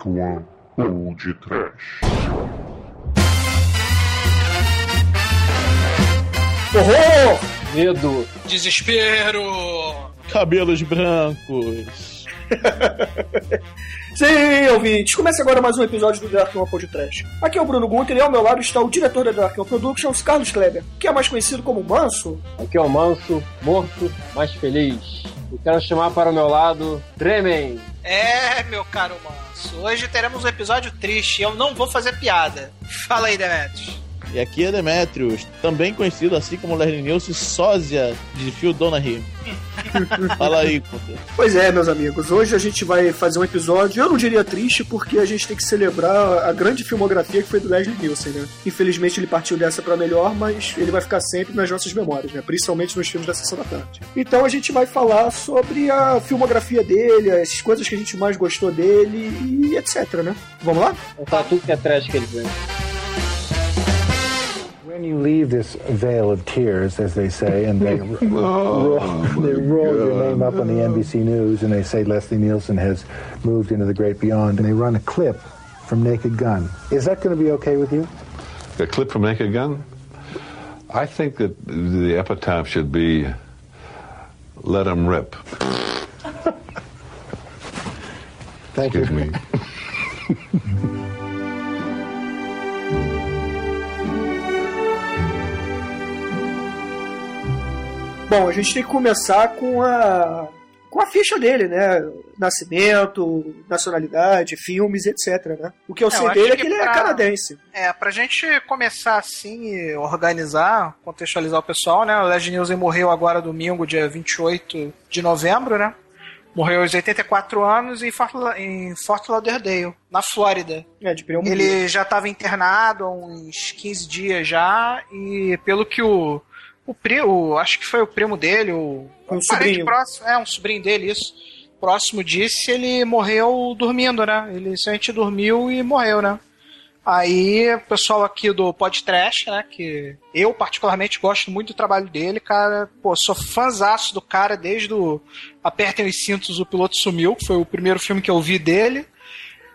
Dark One ou de Trash. Horror! Medo. Desespero! Cabelos brancos. Sim, ouvintes, começa agora mais um episódio do Dark One Podcast. Aqui é o Bruno Gunter e ao meu lado está o diretor da Dark One Productions, Carlos Kleber, que é mais conhecido como Manso. Aqui é o Manso, morto, mas feliz. E quero chamar para o meu lado Tremen. É, meu caro Manso, hoje teremos um episódio triste e eu não vou fazer piada. Fala aí, Demetrius. E aqui é Demetrius, também conhecido assim como Leslie Nielsen, sósia de Phil Donahue. Fala aí, Gunter. Pois é, meus amigos, hoje a gente vai fazer um episódio, eu não diria triste, porque a gente tem que celebrar a grande filmografia que foi do Leslie Nielsen, né? Infelizmente ele partiu dessa pra melhor, mas ele vai ficar sempre nas nossas memórias, né? Principalmente nos filmes da Sessão da Tarde. Então a gente vai falar sobre a filmografia dele, as coisas que a gente mais gostou dele e etc, né? Vamos lá? Vou falar tudo que é trash que ele fez. When you leave this veil of tears, as they say, and they, roll, oh, they roll your name up on the NBC News and they say Leslie Nielsen has moved into the great beyond, and they run a clip from Naked Gun. Is that going to be okay with you? A clip from Naked Gun? I think that the epitaph should be Let 'em rip. Thank you. Excuse me. Bom, a gente tem que começar com a com a ficha dele, né? Nascimento, nacionalidade, filmes, etc, né? O que eu É, eu sei dele é que que ele é pra- canadense. É, pra gente começar assim e organizar, contextualizar o pessoal, né? O Leslie Nielsen morreu agora domingo, dia 28 de novembro, né? Morreu aos 84 anos em Fort, La- em Fort Lauderdale, na Flórida. É, de pneumonia. Ele já estava internado há uns 15 dias já, e pelo que o. O primo, acho que foi o primo dele, o. Um parente sobrinho. Próximo, é, um sobrinho dele, isso. Próximo disse, ele morreu dormindo, né? Ele simplesmente dormiu e morreu, né? Aí, o pessoal aqui do Podcast, né? Que eu particularmente gosto muito do trabalho dele, cara. Pô, sou fãzaço do cara desde o Apertem os Cintos, o Piloto Sumiu, que foi o primeiro filme que eu vi dele.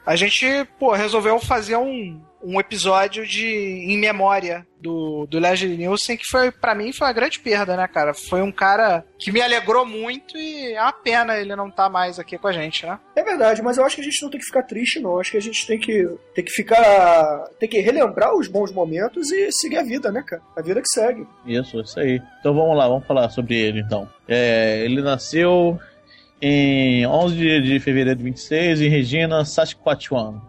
A gente, pô, resolveu fazer um, um episódio de em memória do, do Leslie Nielsen, que foi, para mim, foi uma grande perda, né, cara? Foi um cara que me alegrou muito e é uma pena ele não tá mais aqui com a gente, né? É verdade, mas eu acho que a gente não tem que ficar triste, não. Acho que a gente tem que, tem que ficar. tem que relembrar os bons momentos e seguir a vida, né, cara? A vida que segue. Isso, isso aí. Então vamos lá, vamos falar sobre ele então. É, ele nasceu em 11 de, de fevereiro de 26 em Regina, Saskatchewan.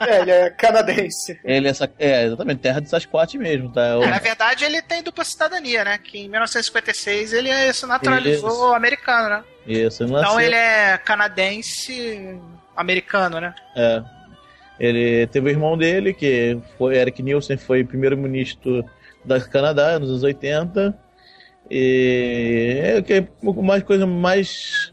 É, ele é canadense. Ele é, é exatamente terra de Sasquatch mesmo, tá? O- Na verdade, ele tem dupla cidadania, né? Que em 1956 ele se naturalizou Isso. americano, né? Isso, ele nasceu. Então ele é canadense americano, né? É. Ele teve o irmão dele, que foi Eric Nielsen, foi primeiro-ministro da Canadá nos anos 80. E é o que mais coisa mais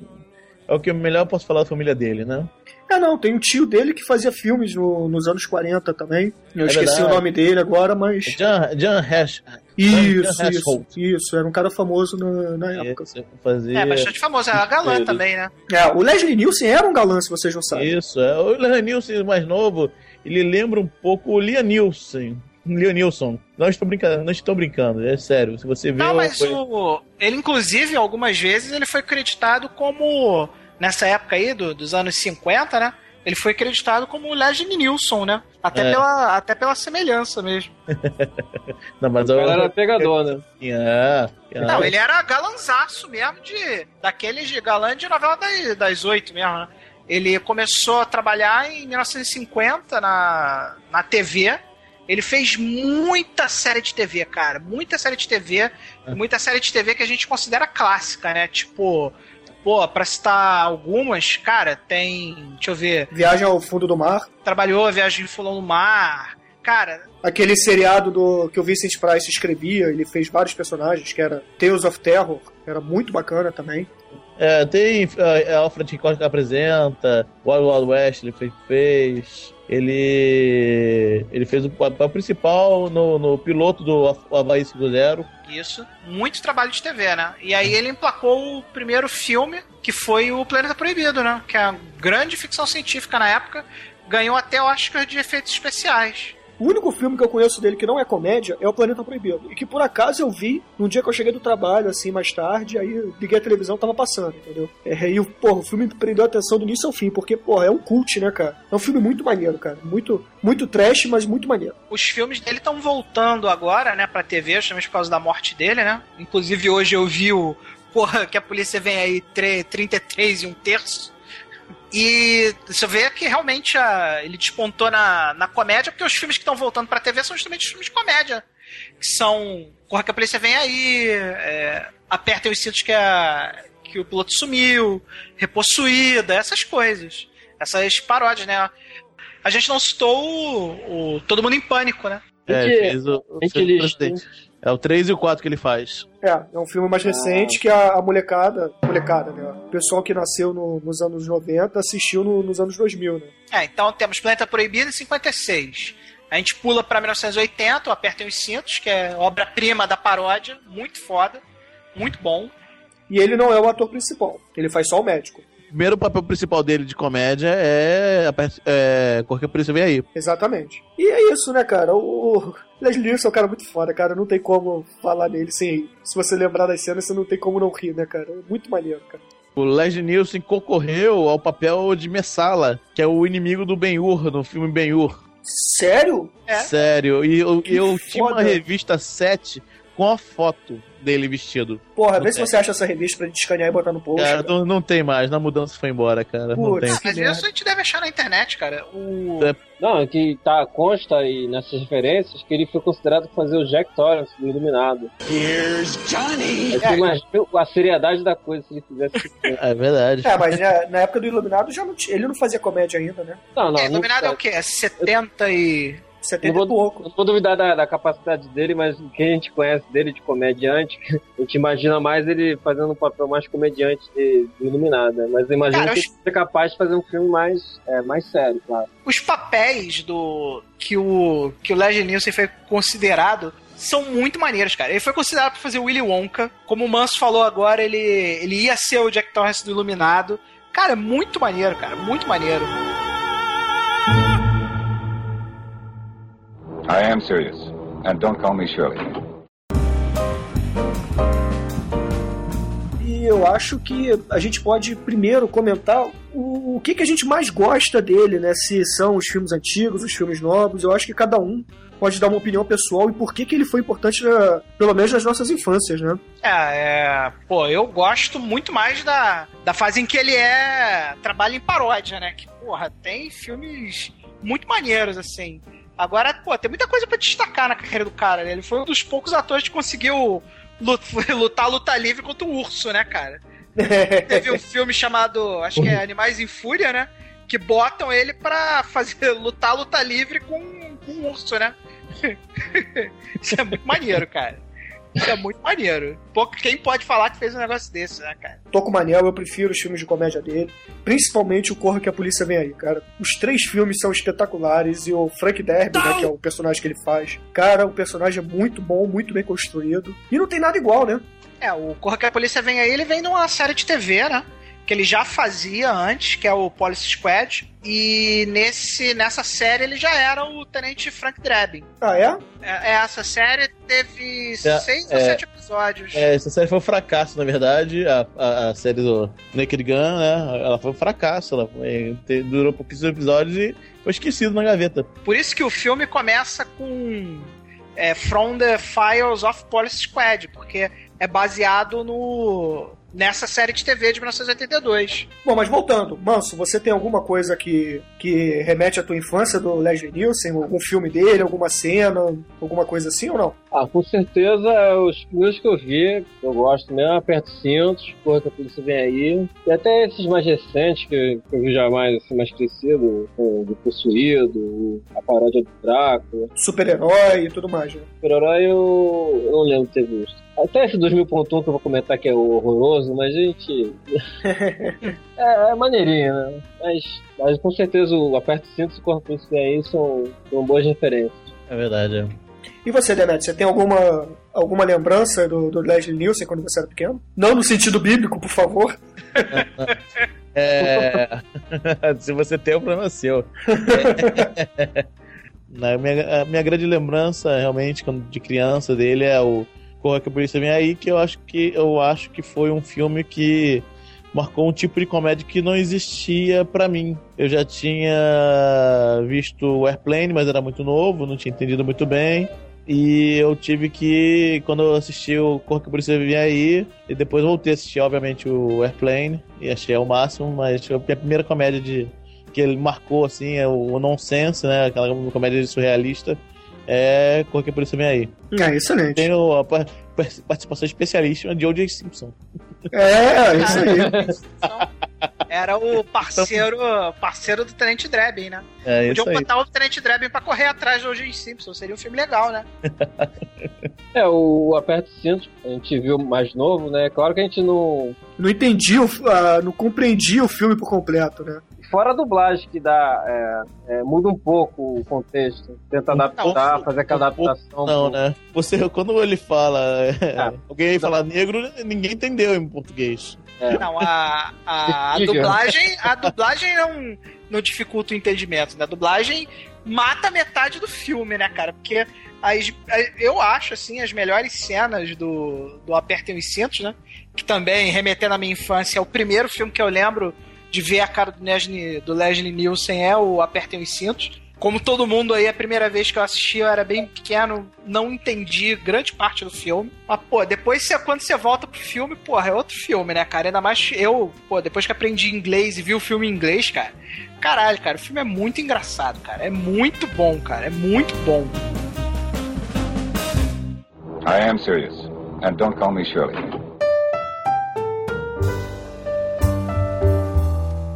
é o que melhor eu posso falar da família dele, né? É, não, tem um tio dele que fazia filmes no- nos anos 40 também. Eu É esqueci verdade. o nome dele agora, mas. John, John Hash. Isso, John isso, isso. Era um cara famoso na, na época. Esse, fazia... É bastante famoso, é galã Ele- também, né? É, o Leslie Nielsen era um galã, se vocês não sabem. Isso, é. O Liam Nielsen mais novo, ele lembra um pouco o Liam Nielsen. Liam Nielsen. Não estou brincando, não estou brincando, é sério. Se você vê Não, mas coisa- o, ele, inclusive, algumas vezes, ele foi creditado como. Nessa época aí, do- dos anos 50, né? Ele foi creditado como Leslie Nielsen, né? Até, É. pela, até pela semelhança mesmo. Não, mas O eu- cara era pegador, né? É, é. Não, ele era galanzaço mesmo, de, daqueles de galã de novela das, das oito mesmo, né? Ele começou a trabalhar em 1950 na, na TV. Ele fez muita série de TV, cara. Muita série de TV. Muita série de TV que a gente considera clássica, né? Tipo, pô, pra citar algumas, cara, tem. Deixa eu ver. Viagem ao fundo do mar. Trabalhou a Viagem de Fulão no Mar. Cara, Aquele seriado do que o Vincent Price escrevia, ele fez vários personagens, que era Tales of Terror, era muito bacana também. É, tem é, Alfred Hitchcock que apresenta, Wild Wild West ele fez, fez. Ele ele fez o papel principal no, no piloto do Havaí 5-0. Isso. Muito trabalho de TV, né? E aí ele emplacou o primeiro filme, que foi o Planeta Proibido, né? Que é a grande ficção científica na época, ganhou até Oscar de efeitos especiais. O único filme que eu conheço dele que não é comédia é O Planeta Proibido. E que por acaso eu vi num dia que eu cheguei do trabalho, assim, mais tarde, aí liguei a televisão tava passando, entendeu? É, e porra, o filme prendeu a atenção do início ao fim, porque, porra, é um cult, né, cara? É um filme muito maneiro, cara. Muito, muito trash, mas muito maneiro. Os filmes dele estão voltando agora, né, pra TV, justamente por causa da morte dele, né? Inclusive hoje eu vi o. Porra, que a polícia vem aí 33 e um terço. E você vê que realmente a, ele despontou na, na comédia, porque os filmes que estão voltando pra TV são justamente os filmes de comédia. Que são Corra que a polícia vem aí, é, Apertem os cintos que, a, que o piloto sumiu, Repossuída, essas coisas. Essas paródias, né? A gente não citou o, o Todo Mundo em Pânico, né? É, fez o, fez o presidente. É o 3 e o 4 que ele faz. É, é um filme mais recente que a, a molecada, molecada, né? O pessoal que nasceu no- nos anos 90 assistiu no- nos anos 2000, né? É, então temos Planeta Proibido em 56. A gente pula pra 1980, o Apertem os Cintos, que é obra-prima da paródia, muito foda, muito bom. E ele não é o ator principal, ele faz só o médico. O primeiro papel principal dele de comédia é, é Cor que a polícia vem aí. Exatamente. E é isso, né, cara? O Leslie Nielsen é um cara muito foda, cara. Não tem como falar nele sem. Se você lembrar das cenas, você não tem como não rir, né, cara? É muito maneiro, cara. O Leslie Nielsen concorreu ao papel de Messala, que é o inimigo do Ben-Hur, no filme Ben-Hur. Sério? É. Sério, e eu, eu tinha uma revista 7 com a foto dele vestido. Porra, Não vê se tem. você acha essa revista pra gente escanear e botar no post. Cara, cara. não, não tem mais, na mudança foi embora, cara. Não Putz. tem. Ah, mas isso a gente deve achar na internet, cara. O... É. Não, é que tá, consta aí nessas referências que ele foi considerado fazer o Jack Torrance do Iluminado. Here's Johnny! Você imagina a seriedade da coisa se ele fizesse isso. É verdade. É, mas né, na época do Iluminado já não tinha, ele não fazia comédia ainda, né? Não, não, É, não, Iluminado é o quê? É 70 e... 70 Não e vou, pouco. não vou duvidar da, da capacidade dele, mas o que a gente conhece dele de comediante, a gente imagina mais ele fazendo um papel mais comediante de, de Iluminado, né? Mas Cara, que ele seja capaz de fazer um filme mais, é, mais sério, claro. Os papéis do... que o, que o Leslie Nielsen foi considerado são muito maneiros, cara. Ele foi considerado pra fazer o Willy Wonka. Como o Manso falou agora, ele, ele ia ser o Jack Torrance do Iluminado. Cara, é muito maneiro, cara. Muito maneiro. I am serious. And don't call me Shirley. E eu acho que a gente pode primeiro comentar o, o que, que a gente mais gosta dele, né? Se são os filmes antigos, os filmes novos. Eu acho que cada um pode dar uma opinião pessoal e por que, que ele foi importante, na- pelo menos nas nossas infâncias, né? É, é, pô, eu gosto muito mais da, da fase em que ele é trabalha em paródia, né? Que, porra, tem filmes muito maneiros, assim. Agora, pô, tem muita coisa pra destacar na carreira do cara, né? Ele foi um dos poucos atores que conseguiu lut- lutar luta livre contra um urso, né, cara? Teve um filme chamado, acho que é Animais em Fúria, né? Que botam ele pra fazer lutar luta livre com, com um urso, né? Isso é muito maneiro, cara. Isso é muito maneiro. Pouco, quem pode falar que fez um negócio desse, né, cara? Tô com o Manel, eu prefiro os filmes de comédia dele. Principalmente o Corra que a Polícia Vem Aí, cara. Os três filmes são espetaculares e o Frank Derby, né, que é o personagem que ele faz. Cara, o personagem é muito bom, muito bem construído. E não tem nada igual, né? É, o Corra que a Polícia Vem Aí, ele vem de uma série de TV, né? Que ele já fazia antes, que é o Police Squad. E nesse, nessa série ele já era o Tenente Frank Drebin. Ah, é? É, essa série teve É, seis ou é. sete episódios. É, essa série foi um fracasso, na verdade. A, a, a série do Naked Gun, né? Ela foi um fracasso. Ela foi- te- durou pouquíssimos episódios e foi esquecido na gaveta. Por isso que o filme começa com é, From the Files of Police Squad, porque é baseado no nessa série de TV de 1982. Bom, mas voltando, Manso, você tem alguma coisa que, que remete à tua infância do Leslie Nielsen? Algum filme dele, alguma cena, alguma coisa assim ou não? Ah, com certeza os primeiros que eu vi, que eu gosto mesmo, Aperto Cintos, Porra que a Polícia Vem Aí. E até esses mais recentes, que, que eu vi já mais, assim, mais crescido, o do Possuído, a paródia do Drácula. Super-herói e tudo mais, né? Super-herói eu, eu não lembro de ter visto. Até esse 2000.1 que eu vou comentar que é horroroso, mas gente. é, é maneirinho, né? Mas, mas com certeza o Aperto Cintos e Polícia Vem Aí são, são boas referências. É verdade. é. E você, Demet, você tem alguma, alguma lembrança do, do Leslie Nielsen quando você era pequeno? Não no sentido bíblico, por favor. É. Se você tem, o problema é seu. Na minha, a minha grande lembrança, realmente, quando de criança dele é o Corra que a Polícia Vem Aí, que eu acho que eu acho que foi um filme que marcou um tipo de comédia que não existia pra mim. Eu já tinha visto o Airplane, mas era muito novo, não tinha entendido muito bem. E eu tive que, quando eu assisti o Corra que a Polícia Vem Aí, e depois voltei a assistir, obviamente, o Airplane, e achei o máximo, mas foi a primeira comédia de que ele marcou, assim, é o nonsense, né? Aquela comédia surrealista. É que a Polícia Vem Aí. É, excelente. Tem o- a pa- participação especialíssima de O.J. Simpson. É, isso aí. Era o parceiro, parceiro do Tenente Drebin, né? É Podiam isso aí. botar o Tenente Drebin pra correr atrás do O.J. Simpson. Seria um filme legal, né? É, o Aperto Cintos, a gente viu mais novo, né? Claro que a gente não. Não entendi, o, ah, não compreendi o filme por completo, né? Fora a dublagem que dá, é, é, muda um pouco o contexto. Tenta adaptar, fazer aquela adaptação. Não, pro- né? Você, quando ele fala. é, Ah. alguém aí fala negro, ninguém entendeu em português. Não, a, a, a dublagem, a dublagem não, não dificulta o entendimento, né? A dublagem mata metade do filme, né, cara? Porque as, eu acho, assim, as melhores cenas do, do Apertem os Cintos, né? Que também, remetendo à minha infância, é o primeiro filme que eu lembro de ver a cara do Leslie, do Leslie Nielsen é o Apertem os Cintos. Como todo mundo aí, a primeira vez que eu assisti, eu era bem pequeno, não entendi grande parte do filme. Mas, pô, depois você, quando você volta pro filme, porra, é outro filme, né, cara? Ainda mais eu, pô, depois que aprendi inglês e vi o filme em inglês, cara. Caralho, cara, o filme é muito engraçado, cara. É muito bom, cara. É muito bom. I am serious. And don't call me Shirley.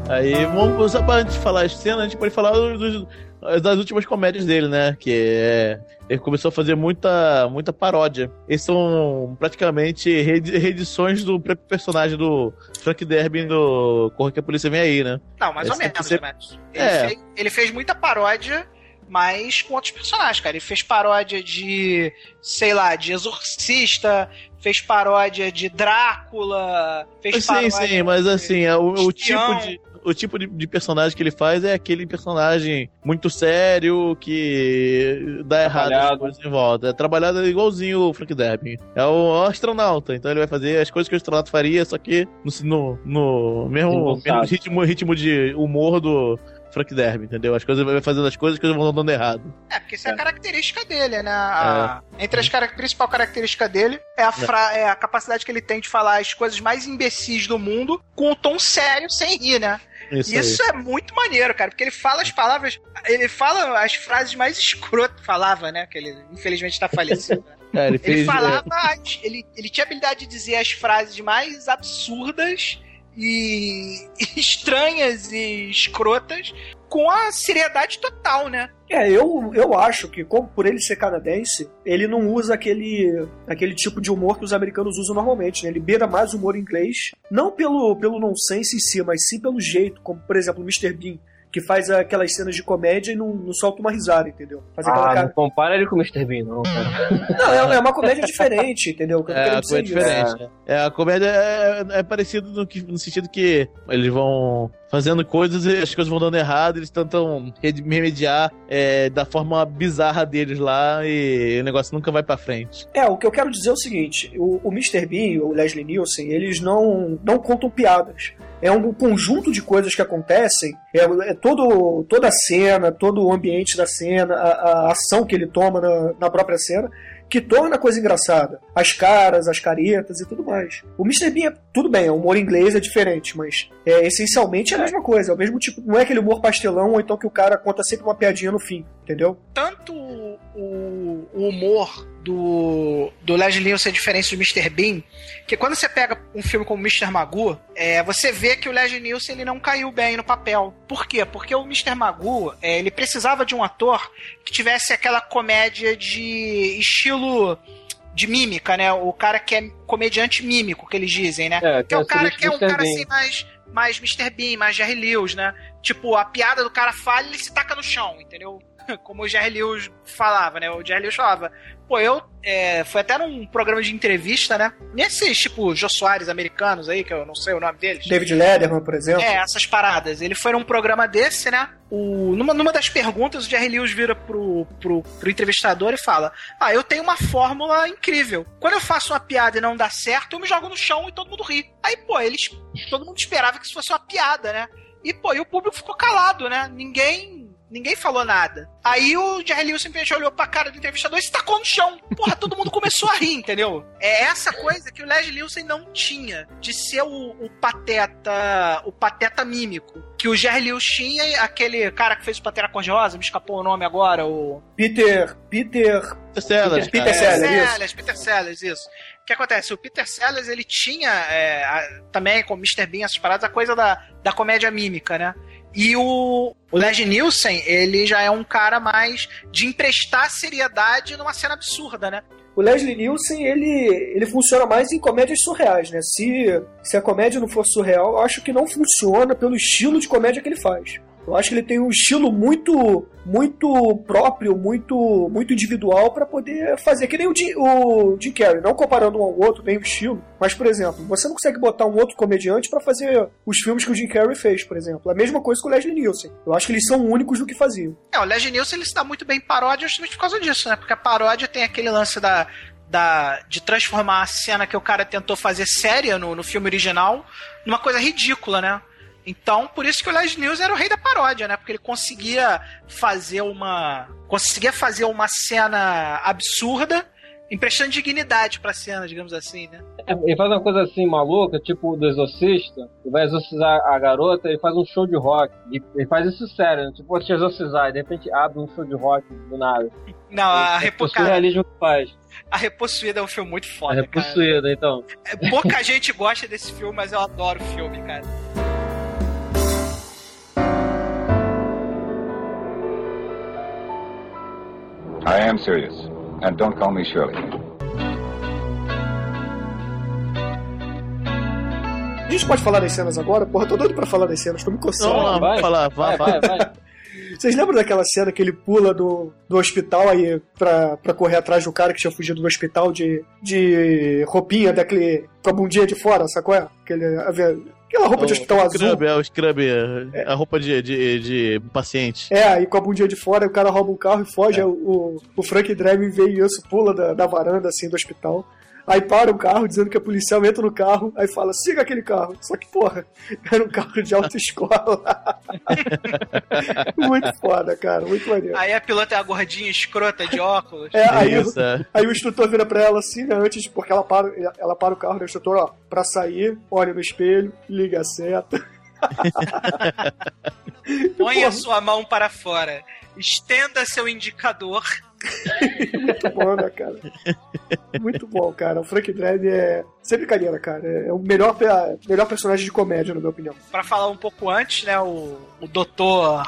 Aí, vamos, só pra gente falar as cenas, a gente pode falar dos- das últimas comédias dele, né? Que é. Ele começou a fazer muita, muita paródia. Eles são praticamente reedi- reedições do personagem do Frank Derbin do Corra que a Polícia Vem Aí, né? Não, mais ou Esse menos, você- né? Ele, É. fez, ele fez muita paródia, mas com outros personagens, cara. Ele fez paródia de, sei lá, de Exorcista, fez paródia de Drácula, fez Sim, paródia sim, mas de- assim, é o, o tipo de. O tipo de, de personagem que ele faz é aquele personagem muito sério que dá errado as coisas em volta. É trabalhado igualzinho o Frank Derbin. É o astronauta, então ele vai fazer as coisas que o astronauta faria, só que no, no, no mesmo, mesmo ritmo, ritmo de humor do Frank Derbin, entendeu? As coisas vai fazendo as coisas que vão dando errado. É, porque isso é a característica dele, né? A- Entre as cara... principal característica dele é a, fra- é a capacidade que ele tem de falar as coisas mais imbecis do mundo com um tom sério, sem rir, né? Isso, Isso é muito maneiro, cara, porque ele fala as palavras, ele fala as frases mais escrotas, falava, né? Que ele infelizmente tá falecido. né? É, ele Ele fez. falava, ele, ele tinha a habilidade de dizer as frases mais absurdas e estranhas e escrotas com a seriedade total, né? É, eu, eu acho que, como por ele ser canadense, ele não usa aquele, aquele tipo de humor que os americanos usam normalmente, né? Ele beira mais o humor inglês, não pelo, pelo nonsense em si, mas sim pelo jeito, como por exemplo o Mr. Bean, que faz aquelas cenas de comédia e não, não solta uma risada, entendeu? Faz aquela Ah, não cara. compara ele com o Mr. Bean, não, cara. Não, é, é uma comédia diferente, entendeu? Que É, coisa é isso. diferente. né? É, a comédia é, é parecido no, que- no sentido que eles vão fazendo coisas e as coisas vão dando errado, eles tentam remediar é, da forma bizarra deles lá e o negócio nunca vai pra frente. É, o que eu quero dizer é o seguinte: o, o Mr. Bean, o Leslie Nielsen, eles não, não contam piadas. É um conjunto de coisas que acontecem, é, é todo, toda a cena, todo o ambiente da cena, a, a ação que ele toma na, na própria cena, que torna a coisa engraçada. As caras, as caretas e tudo mais. O Mr. Bean, é, tudo bem, o humor inglês é diferente, mas é, essencialmente é a mesma coisa. É o mesmo tipo, não é aquele humor pastelão ou então que o cara conta sempre uma piadinha no fim, entendeu? Tanto o, o humor do, do Leslie Nielsen é diferente do Mr. Bean, que quando você pega um filme como Mr. Magoo, é, você vê que o Leslie Nielsen ele não caiu bem no papel. Por quê? Porque o Mr. Magoo, é, ele precisava de um ator que tivesse aquela comédia de estilo de mímica, né? O cara que é comediante mímico, que eles dizem, né? É, que é o cara que é um Mr. cara Bean. assim mais mais Mr. Bean, mais Jerry Lewis, né? Tipo, a piada do cara falha, ele se taca no chão, entendeu? como o Jerry Lewis falava, né? O Jerry Lewis falava, pô, eu. É, foi até num programa de entrevista, né? Nesses, tipo, Jô Soares americanos aí, que eu não sei o nome deles. David Letterman, por exemplo. É, essas paradas. Ele foi num programa desse, né? O, numa, numa das perguntas, o Jerry Lewis vira pro, pro, pro entrevistador e fala: Ah, eu tenho uma fórmula incrível. Quando eu faço uma piada e não dá certo, eu me jogo no chão e todo mundo ri. Aí, pô, eles. Todo mundo esperava que isso fosse uma piada, né? E, pô, e o público ficou calado, né? Ninguém Ninguém falou nada. Aí o Jerry Lewis simplesmente olhou pra cara do entrevistador e se tacou no chão. Porra, todo mundo começou a rir, entendeu? É essa coisa que o Leslie Nielsen não tinha, de ser o, o pateta, o pateta mímico. Que o Jerry Lewis tinha, aquele cara que fez o Patera Cor-de-Rosa, me escapou o nome agora, o... Peter... Peter... Peter Sellers, Peter. Sellers, isso. Sellers, Peter Sellers, isso. O que acontece? O Peter Sellers, ele tinha é, a- também, com o Mr. Bean, essas paradas, a coisa da, da comédia mímica, né? E o, o Leslie Nielsen, ele já é um cara mais de emprestar seriedade numa cena absurda, né? O Leslie Nielsen, ele, ele funciona mais em comédias surreais, né? Se, se a comédia não for surreal, eu acho que não funciona pelo estilo de comédia que ele faz. Eu acho que ele tem um estilo muito muito próprio, muito muito individual para poder fazer. Que nem o Jim, o Jim Carrey, não comparando um ao outro, nem o estilo. Mas, por exemplo, você não consegue botar um outro comediante para fazer os filmes que o Jim Carrey fez, por exemplo. A mesma coisa com o Leslie Nielsen. Eu acho que eles são únicos no que faziam. É, o Leslie Nielsen, ele dá muito bem em paródia justamente por causa disso, né? Porque a paródia tem aquele lance da... Da, de transformar a cena que o cara tentou fazer séria no, no filme original numa coisa ridícula, né? Então, por isso que o Les News era o rei da paródia, né? Porque ele conseguia fazer uma. conseguia fazer uma cena absurda, emprestando dignidade pra cena, digamos assim, né? Ele faz uma coisa assim maluca, tipo do exorcista, ele vai exorcizar a garota, ele faz um show de rock. E Ele faz isso sério, né? tipo, te exorcizar, e de repente abre um show de rock do nada. Não, a, É cara, surrealismo que faz. a Repossuída é um filme muito É foda, cara. repossuída, então. É, Pouca gente gosta desse filme, mas eu adoro o filme, cara. I am serious. And don't call me Shirley. A gente pode falar das cenas agora? Porra, tô doido pra falar das cenas, tô me coçando. Não, não, vai. vamos falar, vai, Vai, vai. vai, vai. Vocês lembram daquela cena que ele pula do, do hospital aí pra, pra correr atrás do cara que tinha fugido do hospital de, de roupinha daquele. com a bundinha de fora, sacou? É? Aquele, aquela roupa de hospital o azul. Scrub, é o Scrub, é a roupa de, de, de paciente. É, aí com a bundinha de fora, o cara rouba um carro e foge. O, o Frank Drebin vê isso, pula da, da varanda assim do hospital. Aí para o carro dizendo que é policial, entra no carro, aí fala, siga aquele carro. Só que, porra, era um carro de autoescola. muito foda, cara, muito maneiro. Aí a pilota é a gordinha escrota de óculos. É, aí, o- Isso, é. aí o instrutor vira pra ela assim, né, antes, porque ela para, ela para o carro, né, o instrutor, ó, pra sair, olha no espelho, liga a seta. Ponha sua mão para fora. Estenda seu indicador. Muito bom, né, cara? Muito bom, cara. O Frank Drebin é. Sem brincadeira, cara. É o melhor, melhor personagem de comédia, na minha opinião. Pra falar um pouco antes, né? O, o doutor.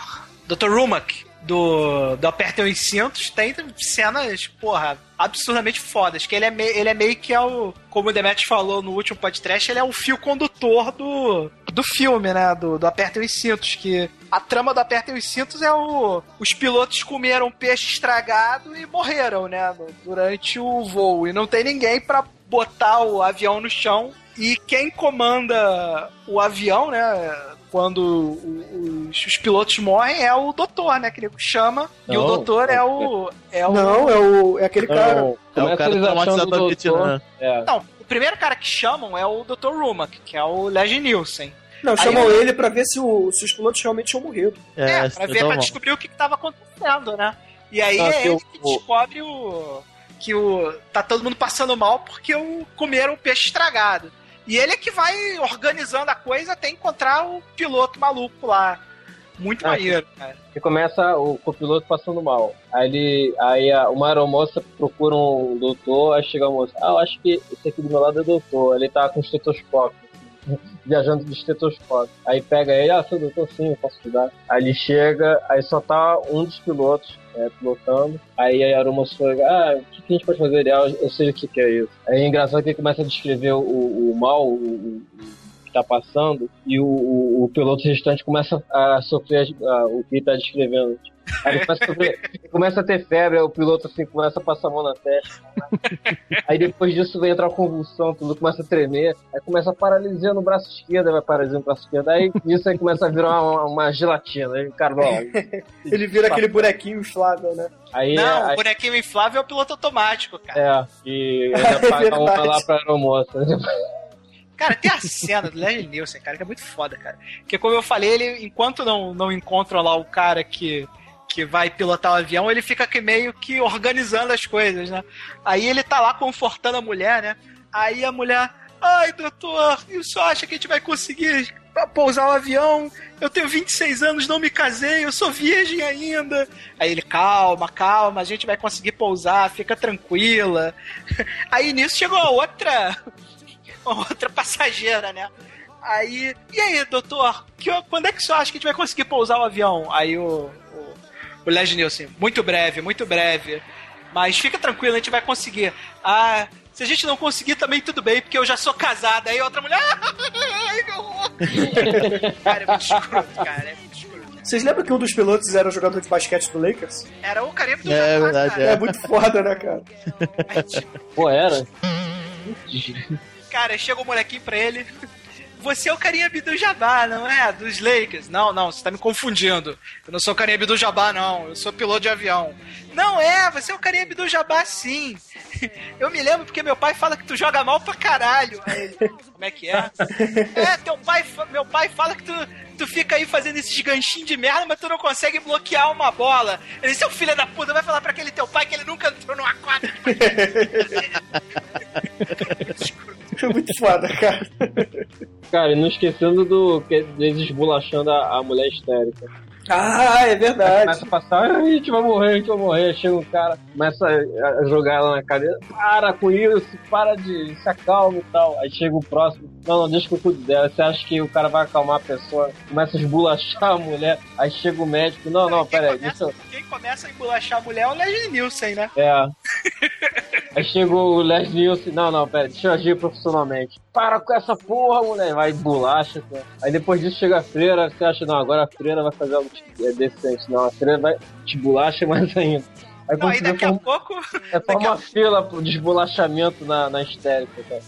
Dr. Rumack do, do Apertem os Cintos tem cenas, porra, absurdamente fodas. Que ele é, me, ele é meio que é o. Como o Demetrius falou no último podcast, ele é o fio condutor do, do filme, né? Do, do Apertem os Cintos. Que a trama do Apertem os Cintos é o. Os pilotos comeram peixe estragado e morreram, né? Durante o voo. E não tem ninguém pra botar o avião no chão. E quem comanda o avião, né? Quando os, os pilotos morrem é o doutor, né? Que ele chama. e o Não. doutor é o. É o Não, é, o, é aquele cara. Não, É o cara traumatizado o da doutor. Vietnã. É. Não, o primeiro cara que chamam é o Dr. Rumack, que é o Leslie Nielsen. Não, Aí chamam eu- ele pra ver se, o- se os pilotos realmente tinham morrido. É, isso pra é ver, pra descobrir o que, que tava acontecendo, né? E aí Ah, é que ele o- que o- descobre o. que o. tá todo mundo passando mal porque o comeram o peixe estragado. E ele é que vai organizando a coisa até encontrar o piloto maluco lá. Muito Ah, maneiro, cara. E começa o copiloto passando mal. Aí, ele, aí a, uma aeromoça procura um doutor, aí chega a moça. Ah, eu acho que esse aqui do meu lado é doutor. Ele tá com estetoscópio. Viajando de estetoscópio. Aí pega ele, ah, sou doutor, sim, eu posso ajudar. Aí ele chega, aí só tá um dos pilotos é, pilotando. Aí a aeromoça fala, ah, o que, a gente pode fazer? Ah, eu sei o que, que é isso. Aí é engraçado que ele começa a descrever o, o mal, o, o- que tá passando e o, o, o piloto restante começa a sofrer a, o que ele tá descrevendo. Aí ele começa a, sofrer, começa a ter febre, aí o piloto assim começa a passar a mão na testa. Aí depois disso vem entrar uma convulsão, tudo começa a tremer, aí começa a paralisia no braço esquerdo, aí vai paralisia no braço esquerdo, aí isso aí começa a virar uma, uma gelatina. Aí, cara, ó, Ele vira aquele bonequinho inflável, né? aí, Não, aí, o bonequinho inflável é o piloto automático, cara. É, e ainda É paga uma verdade. lá pra aeromoça. Cara, tem a cena do Leslie Nielsen, cara, que é muito foda, cara. Porque como eu falei, ele, enquanto não, não encontram lá o cara que, que vai pilotar o avião, ele fica meio que organizando as coisas, né? Aí ele tá lá confortando a mulher, né? Aí a mulher, ai, doutor, e só acha que a gente vai conseguir pousar o avião? Eu tenho 26 anos, não me casei, eu sou virgem ainda. Aí ele, calma, calma, a gente vai conseguir pousar, fica tranquila. Aí nisso chegou a outra outra passageira, né? Aí, e aí, doutor, que, quando é que o senhor acha que a gente vai conseguir pousar o avião? Aí o, o, o Leslie Nielsen, muito breve, muito breve. Mas fica tranquilo, a gente vai conseguir. Ah, se a gente não conseguir também tudo bem, porque eu já sou casada. Aí outra mulher, ai, meu horror. Cara, é muito escroto, cara, é muito escroto. Vocês lembram que um dos pilotos era jogador de basquete do Lakers? Era o Caribe do É Jabá, verdade, cara. É muito foda, né, cara? Pô, era? Cara, chega o molequinho pra ele. Você é o carinha Abdul Jabbar, não é? Dos Lakers. Não, não, você tá me confundindo. Eu não sou o carinha Abdul Jabbar, não. Eu sou piloto de avião. Não é, você é o carinha Abdul Jabbar, sim. Eu me lembro porque meu pai fala que tu joga mal pra caralho. Aí como é que é? É, teu pai, meu pai fala que tu, tu fica aí fazendo esses ganchinhos de merda, mas tu não consegue bloquear uma bola. Ele, seu filho da puta, vai falar pra aquele teu pai que ele nunca entrou numa quadra. É muito foda, cara. Cara, e não esquecendo do que deles esbulachando a, a mulher histérica. Ah, é verdade. Começa a passar, "Ai, a gente vai morrer, a gente vai morrer. Chega um cara, começa a, jogar ela na cadeira. Para com isso, para de se acalma e tal. Aí chega o próximo. Não, não, deixa que eu cuido dela. Você acha que o cara vai acalmar a pessoa? Começa a esbulachar a mulher. Aí chega o médico. Não, não, quem, pera aí. começa, eu... quem começa a embolachar a mulher é o Leslie Nielsen, né? É. Aí chegou o Leslie Nielsen. Não, não, pera, deixa eu agir profissionalmente. Para com essa porra, mulher. Vai bolacha. cara. Aí depois disso chega a freira. Você acha, não, agora a freira vai fazer algo de- é decente. Não, a freira vai te bolacha mais ainda. Aí Não, aí daqui a forma, pouco, é daqui forma a- uma fila pro desbolachamento na, na histérica, cara.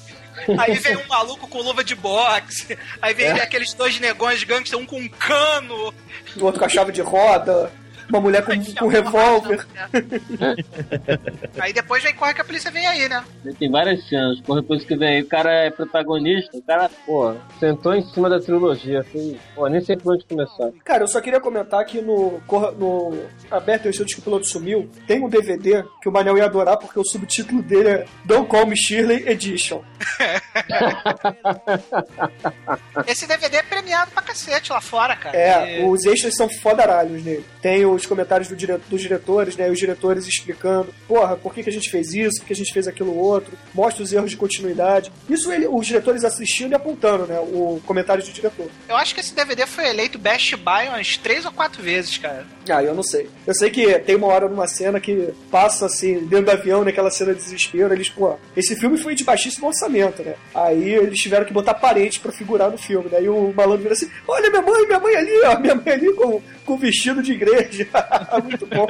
aí vem um maluco com luva de boxe, aí vem aqueles dois negões gangster, um com um cano. O outro com a chave de roda. Uma mulher com, com revólver. Aí depois vem corre que a polícia vem aí, né? Tem várias cenas. Por depois que vem aí, o cara é protagonista. O cara, pô, sentou em cima da trilogia. Foi, pô, nem sei por onde começar. Cara, eu só queria comentar que no, no Aberto e que o piloto sumiu, tem um DVD que o Manel ia adorar porque o subtítulo dele é Don't Call Me Shirley Edition. Esse DVD é premiado pra cacete lá fora, cara. É, E- os extras são fodaralhos nele. Tem os comentários do dire- dos diretores, né? Os diretores explicando, porra, por que, que a gente fez isso, por que a gente fez aquilo outro, mostra os erros de continuidade. Isso ele, os diretores assistindo e apontando, né? O comentário do diretor. Eu acho que esse DVD foi eleito Best Buy umas três ou quatro vezes, cara. Ah, eu não sei. Eu sei que tem uma hora numa cena que passa assim, dentro do avião, naquela cena de desespero, eles, pô, esse filme foi de baixíssimo orçamento, né? Aí eles tiveram que botar parente pra figurar no filme, né? E o malandro vira assim: olha minha mãe, minha mãe ali, ó, minha mãe ali com, com vestido de igreja. Muito bom.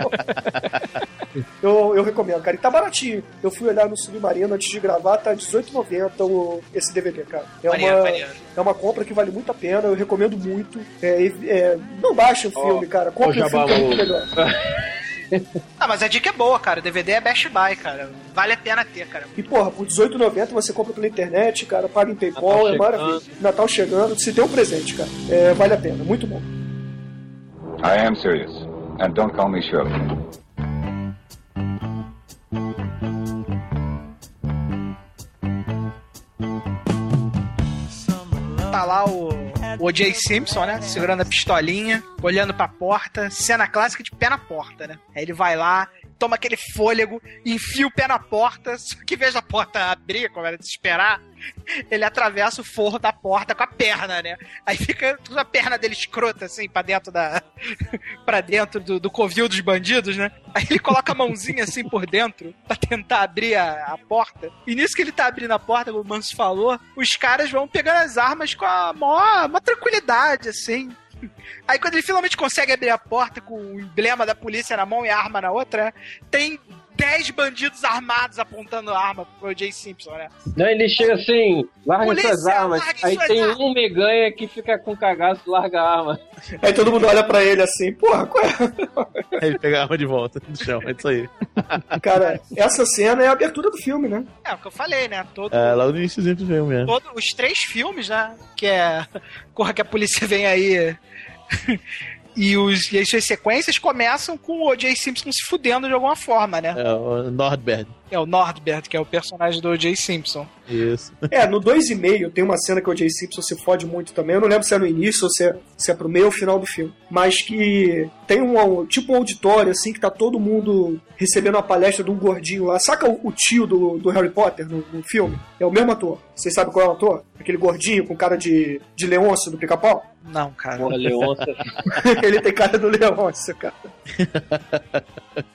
Eu, eu recomendo, cara. E tá baratinho. Eu fui olhar no Submarino antes de gravar, tá R$18,90 o- esse DVD, cara. É uma, é uma compra que vale muito a pena, eu recomendo muito. É, é, não baixe o filme, cara. Compre o filme que é muito legal. Ah, mas a dica é boa, cara. O DVD é Best Buy, cara. Vale a pena ter, cara. E, porra, por R$18,90 você compra pela internet, cara, paga em PayPal, Natal é chegando. maravilha. Natal chegando, se tem um presente, cara. É, vale a pena, muito bom. I am serious. And don't call me Shirley. Tá lá o, o O.J. Simpson, né? Segurando a pistolinha, olhando pra porta. Cena clássica de pé na porta, né? Aí ele vai lá, toma aquele fôlego, enfia o pé na porta, só que veja a porta abrir, como era de esperar, ele atravessa o forro da porta com a perna, né? Aí fica toda a perna dele escrota, assim, pra dentro da. pra dentro do, do covil dos bandidos, né? Aí ele coloca a mãozinha assim por dentro pra tentar abrir a, a porta. E nisso que ele tá abrindo a porta, como o Manso falou, os caras vão pegando as armas com a maior, uma tranquilidade, assim. Aí quando ele finalmente consegue abrir a porta com o emblema da polícia na mão e a arma na outra, tem 10 bandidos armados apontando a arma pro Jay Simpson, né? Não, ele chega assim, larga Polícia, suas armas. larga Aí suas tem armas. um meganha que fica com cagaço, larga a arma. Aí todo mundo olha pra ele assim, porra, qual é? Aí ele pega a arma de volta do chão, é isso aí. Cara, essa cena é a abertura do filme, né? É o que eu falei, né? Todo, É, lá no iníciozinho do filme mesmo. todo- os três filmes, né? Que é Corra que a Polícia Vem Aí. e, os, e as suas sequências começam com o O.J. Simpson se fudendo de alguma forma, né? É, o Nordberg. É o Nordbert, que é o personagem do O.J. Simpson. Isso. É, no 2,5 tem uma cena que o Jay Simpson se fode muito também. Eu não lembro se é no início ou se é, se é pro meio ou final do filme. Mas que tem um tipo um auditório, assim, que tá todo mundo recebendo uma palestra de um gordinho lá. Saca o, o tio do, do Harry Potter no, no filme? É o mesmo ator. Vocês sabem qual é o ator? Aquele gordinho com cara de, de Leôncio do pica-pau? Não, cara. Porra, Leonça. Ele tem cara do Leôncio, cara.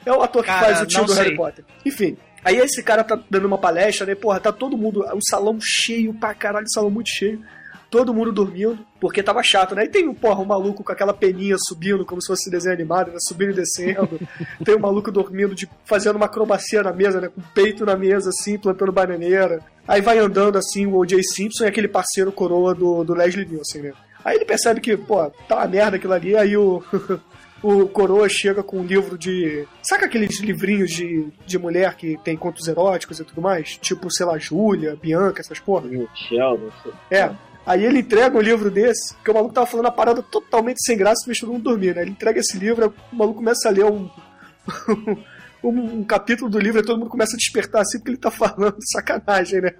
É o ator que Cara, faz o tio do sei. Harry Potter. Enfim. Aí esse cara tá dando uma palestra, né? Porra, tá todo mundo. O salão cheio pra caralho, o salão muito cheio. Todo mundo dormindo, porque tava chato, né? E tem, porra, um maluco com aquela peninha subindo, como se fosse desenho animado, né? Subindo e descendo. tem um maluco dormindo, de, fazendo uma acrobacia na mesa, né? Com o peito na mesa, assim, plantando bananeira. Aí vai andando, assim, o O.J. Simpson e aquele parceiro coroa do, do Leslie Nielsen, né? Aí ele percebe que, pô, tá uma merda aquilo ali, aí o. O Coroa chega com um livro de. Saca aqueles livrinhos de, de mulher que tem contos eróticos e tudo mais? Tipo, sei lá, Júlia, Bianca, essas porra. Michel, não sei. É. Aí ele entrega um livro desse, porque o maluco tava falando a parada totalmente sem graça, fez todo mundo dormir, né? Ele entrega esse livro, o maluco começa a ler um. um, um capítulo do livro e todo mundo começa a despertar assim porque ele tá falando sacanagem, né?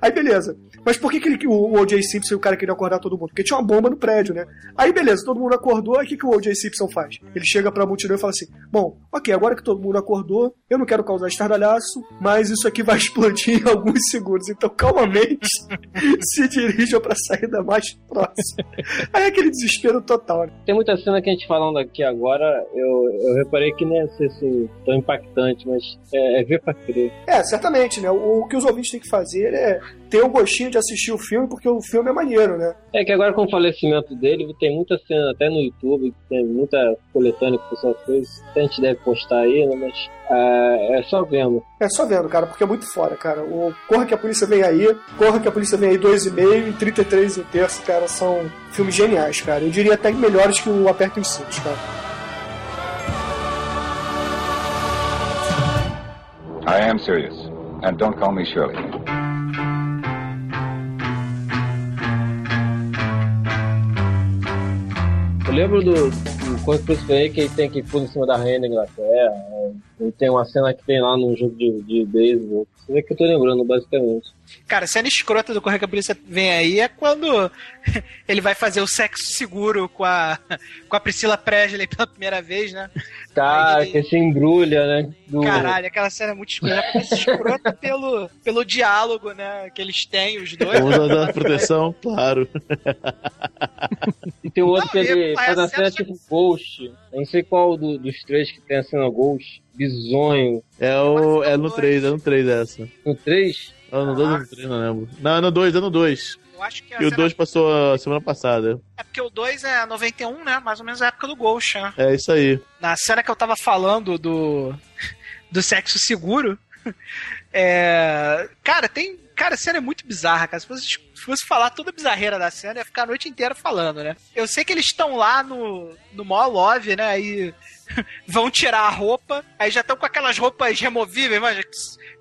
Aí beleza. Mas por que, que ele, o, o O.J. Simpson e o cara queriam acordar todo mundo? Porque tinha uma bomba no prédio, né? Aí beleza, todo mundo acordou, aí o que, que o O.J. Simpson faz? Ele chega pra multidão e fala assim: Bom, ok, agora que todo mundo acordou, eu não quero causar estardalhaço, mas isso aqui vai explodir em alguns segundos. Então calmamente se dirijam pra saída mais próxima. Aí é aquele desespero total, né? Tem muita cena que a gente falando aqui agora, eu, eu reparei que ser assim, tão impactante, mas é, é ver pra crer. É, certamente, né? O, o que os ouvintes têm que fazer é ter o gostinho de assistir o filme, porque o filme é maneiro, né? É que agora com o falecimento dele, tem muita cena até no YouTube, tem muita coletânea que o pessoal fez, a gente deve postar aí, né? Mas é, é só vendo. É só vendo, cara, porque é muito fora, cara. O Corra que a Polícia Vem Aí, Corra que a Polícia Vem Aí 2,5 e 33 e um terço, cara, são filmes geniais, cara. Eu diria até melhores que o Aperta os Cintos, cara. I am serious. And don't call me Shirley. Eu lembro do, do Corpo Príncipe aí que ele tem que pôr em cima da rainha da Inglaterra. né? E tem uma cena que tem lá num jogo de, de beisebol. Você vê que eu tô lembrando, basicamente. Cara, a cena escrota do Correio que a Polícia vem aí é quando ele vai fazer o sexo seguro com a, com a Priscila Presley pela primeira vez, né? Tá, Aí ele- que se embrulha, né? Do... Caralho, aquela cena é muito escrota. Escrota pelo, pelo diálogo, né? Que eles têm, os dois. Vamos dar proteção, claro. E tem um outro Não, que ele faz a cena tipo Ghost. Eu não sei qual do- dos três que tem a cena Ghost. Bizonho. É, o, é no 3, é no 3 essa. No 3? Não, no 2 ou no 3, não lembro. Não, é no 2, é no 2. Eu acho que a E o cena- 2 passou a semana passada. É porque o 2 é 91, né? Mais ou menos a época do Ghost, né? É isso aí. Na cena que eu tava falando do, do sexo seguro, é, cara, tem. Cara, a cena é muito bizarra, cara. Se fosse, se fosse falar toda a bizarreira da cena, ia ficar a noite inteira falando, né? Eu sei que eles estão lá no, no maior love, né? Aí vão tirar a roupa, aí já estão com aquelas roupas removíveis, mas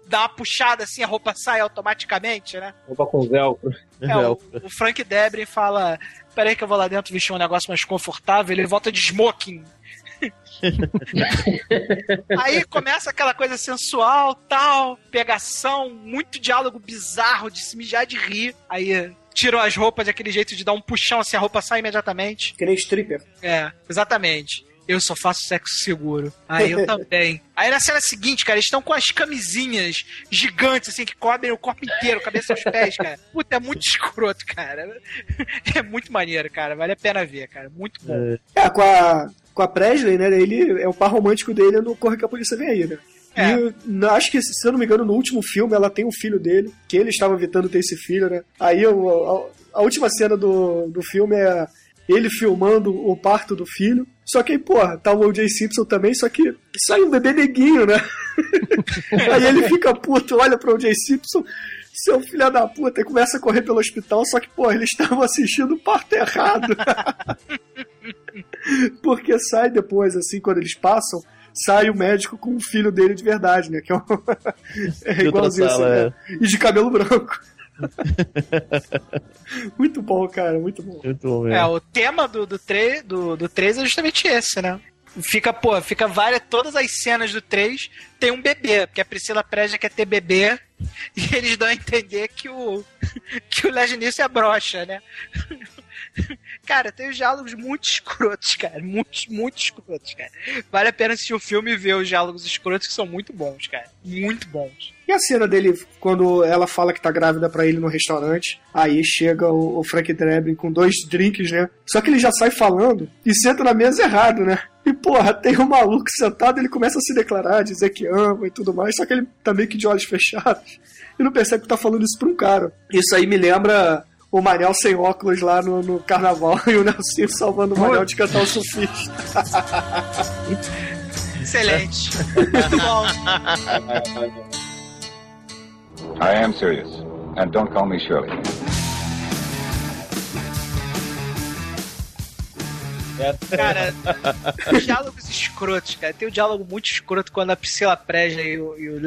dá uma puxada assim, a roupa sai automaticamente, né? Roupa com velcro. É, o, o Frank Debrin fala: Peraí, que eu vou lá dentro vestir um negócio mais confortável. Ele volta de smoking. Aí começa aquela coisa sensual, tal, pegação, muito diálogo bizarro de se mijar de rir. Aí tiram as roupas daquele jeito de dar um puxão assim, a roupa sai imediatamente. Que nem stripper. É, exatamente. Eu só faço sexo seguro. Aí eu também. Aí na cena seguinte, cara, eles estão com as camisinhas gigantes, assim, que cobrem o corpo inteiro, cabeça aos pés, cara. Puta, é muito escroto, cara. É muito maneiro, cara. Vale a pena ver, cara. Muito bom. É, com a, com a Presley, né? Ele é o par romântico dele no Corre que a Polícia Vem Aí, né? É. E eu acho que, se eu não me engano, no último filme ela tem um filho dele, que ele estava evitando ter esse filho, né? Aí eu- a, a última cena do, do filme é ele filmando o parto do filho. Só que aí, porra, tá o O.J. Simpson também, só que sai um bebê neguinho, né? aí ele fica puto, olha pro O.J. Simpson, seu filho da puta, e começa a correr pelo hospital, só que, porra, eles estavam assistindo o parto errado. Porque sai depois, assim, quando eles passam, sai o médico com o filho dele de verdade, né? Que é, um... é igualzinho assim, né? E de cabelo branco. muito bom, cara, muito bom. Muito bom É, mesmo. o tema do, do, 3, do, do 3 é justamente esse, né? Fica, pô, fica várias, todas as cenas do 3 tem um bebê, porque a Priscila Preja quer ter bebê e eles dão a entender que o que o Nielsen é broxa, né? Cara, tem os diálogos muito escrotos, cara. Muito, muito escrotos, cara. Vale a pena assistir o filme e ver os diálogos escrotos que são muito bons, cara. Muito bons. E a cena dele, quando ela fala que tá grávida pra ele no restaurante, aí chega o, o Frank Drebin com dois drinks, né? Só que ele já sai falando e senta na mesa errado, né? E porra, tem um maluco sentado, ele começa a se declarar, dizer que ama e tudo mais, só que ele tá meio que de olhos fechados e não percebe que tá falando isso pra um cara. Isso aí me lembra o Manel sem óculos lá no, no carnaval e o Nelson salvando o Manel de cantar o surfista. Excelente. muito bom. I am serious. And don't call me Shirley. Cara, os diálogos escrotos, cara. Tem um diálogo muito escroto quando a Priscila Preja e o, e o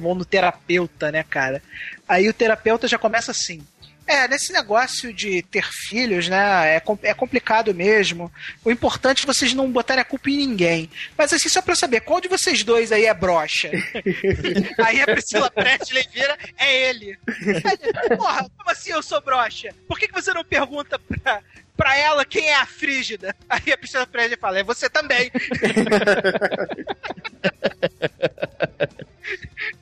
vão no terapeuta, né, cara? Aí o terapeuta já começa assim. É, nesse negócio de ter filhos, né? É, é complicado mesmo. O importante é vocês não botarem a culpa em ninguém. Mas assim, só pra eu saber, qual de vocês dois aí é broxa? aí a Priscila Presley vira, é ele. Aí, Porra, como assim eu sou broxa? Por que, que você não pergunta pra, pra ela quem é a frígida? Aí a Priscila Presley fala, é você também.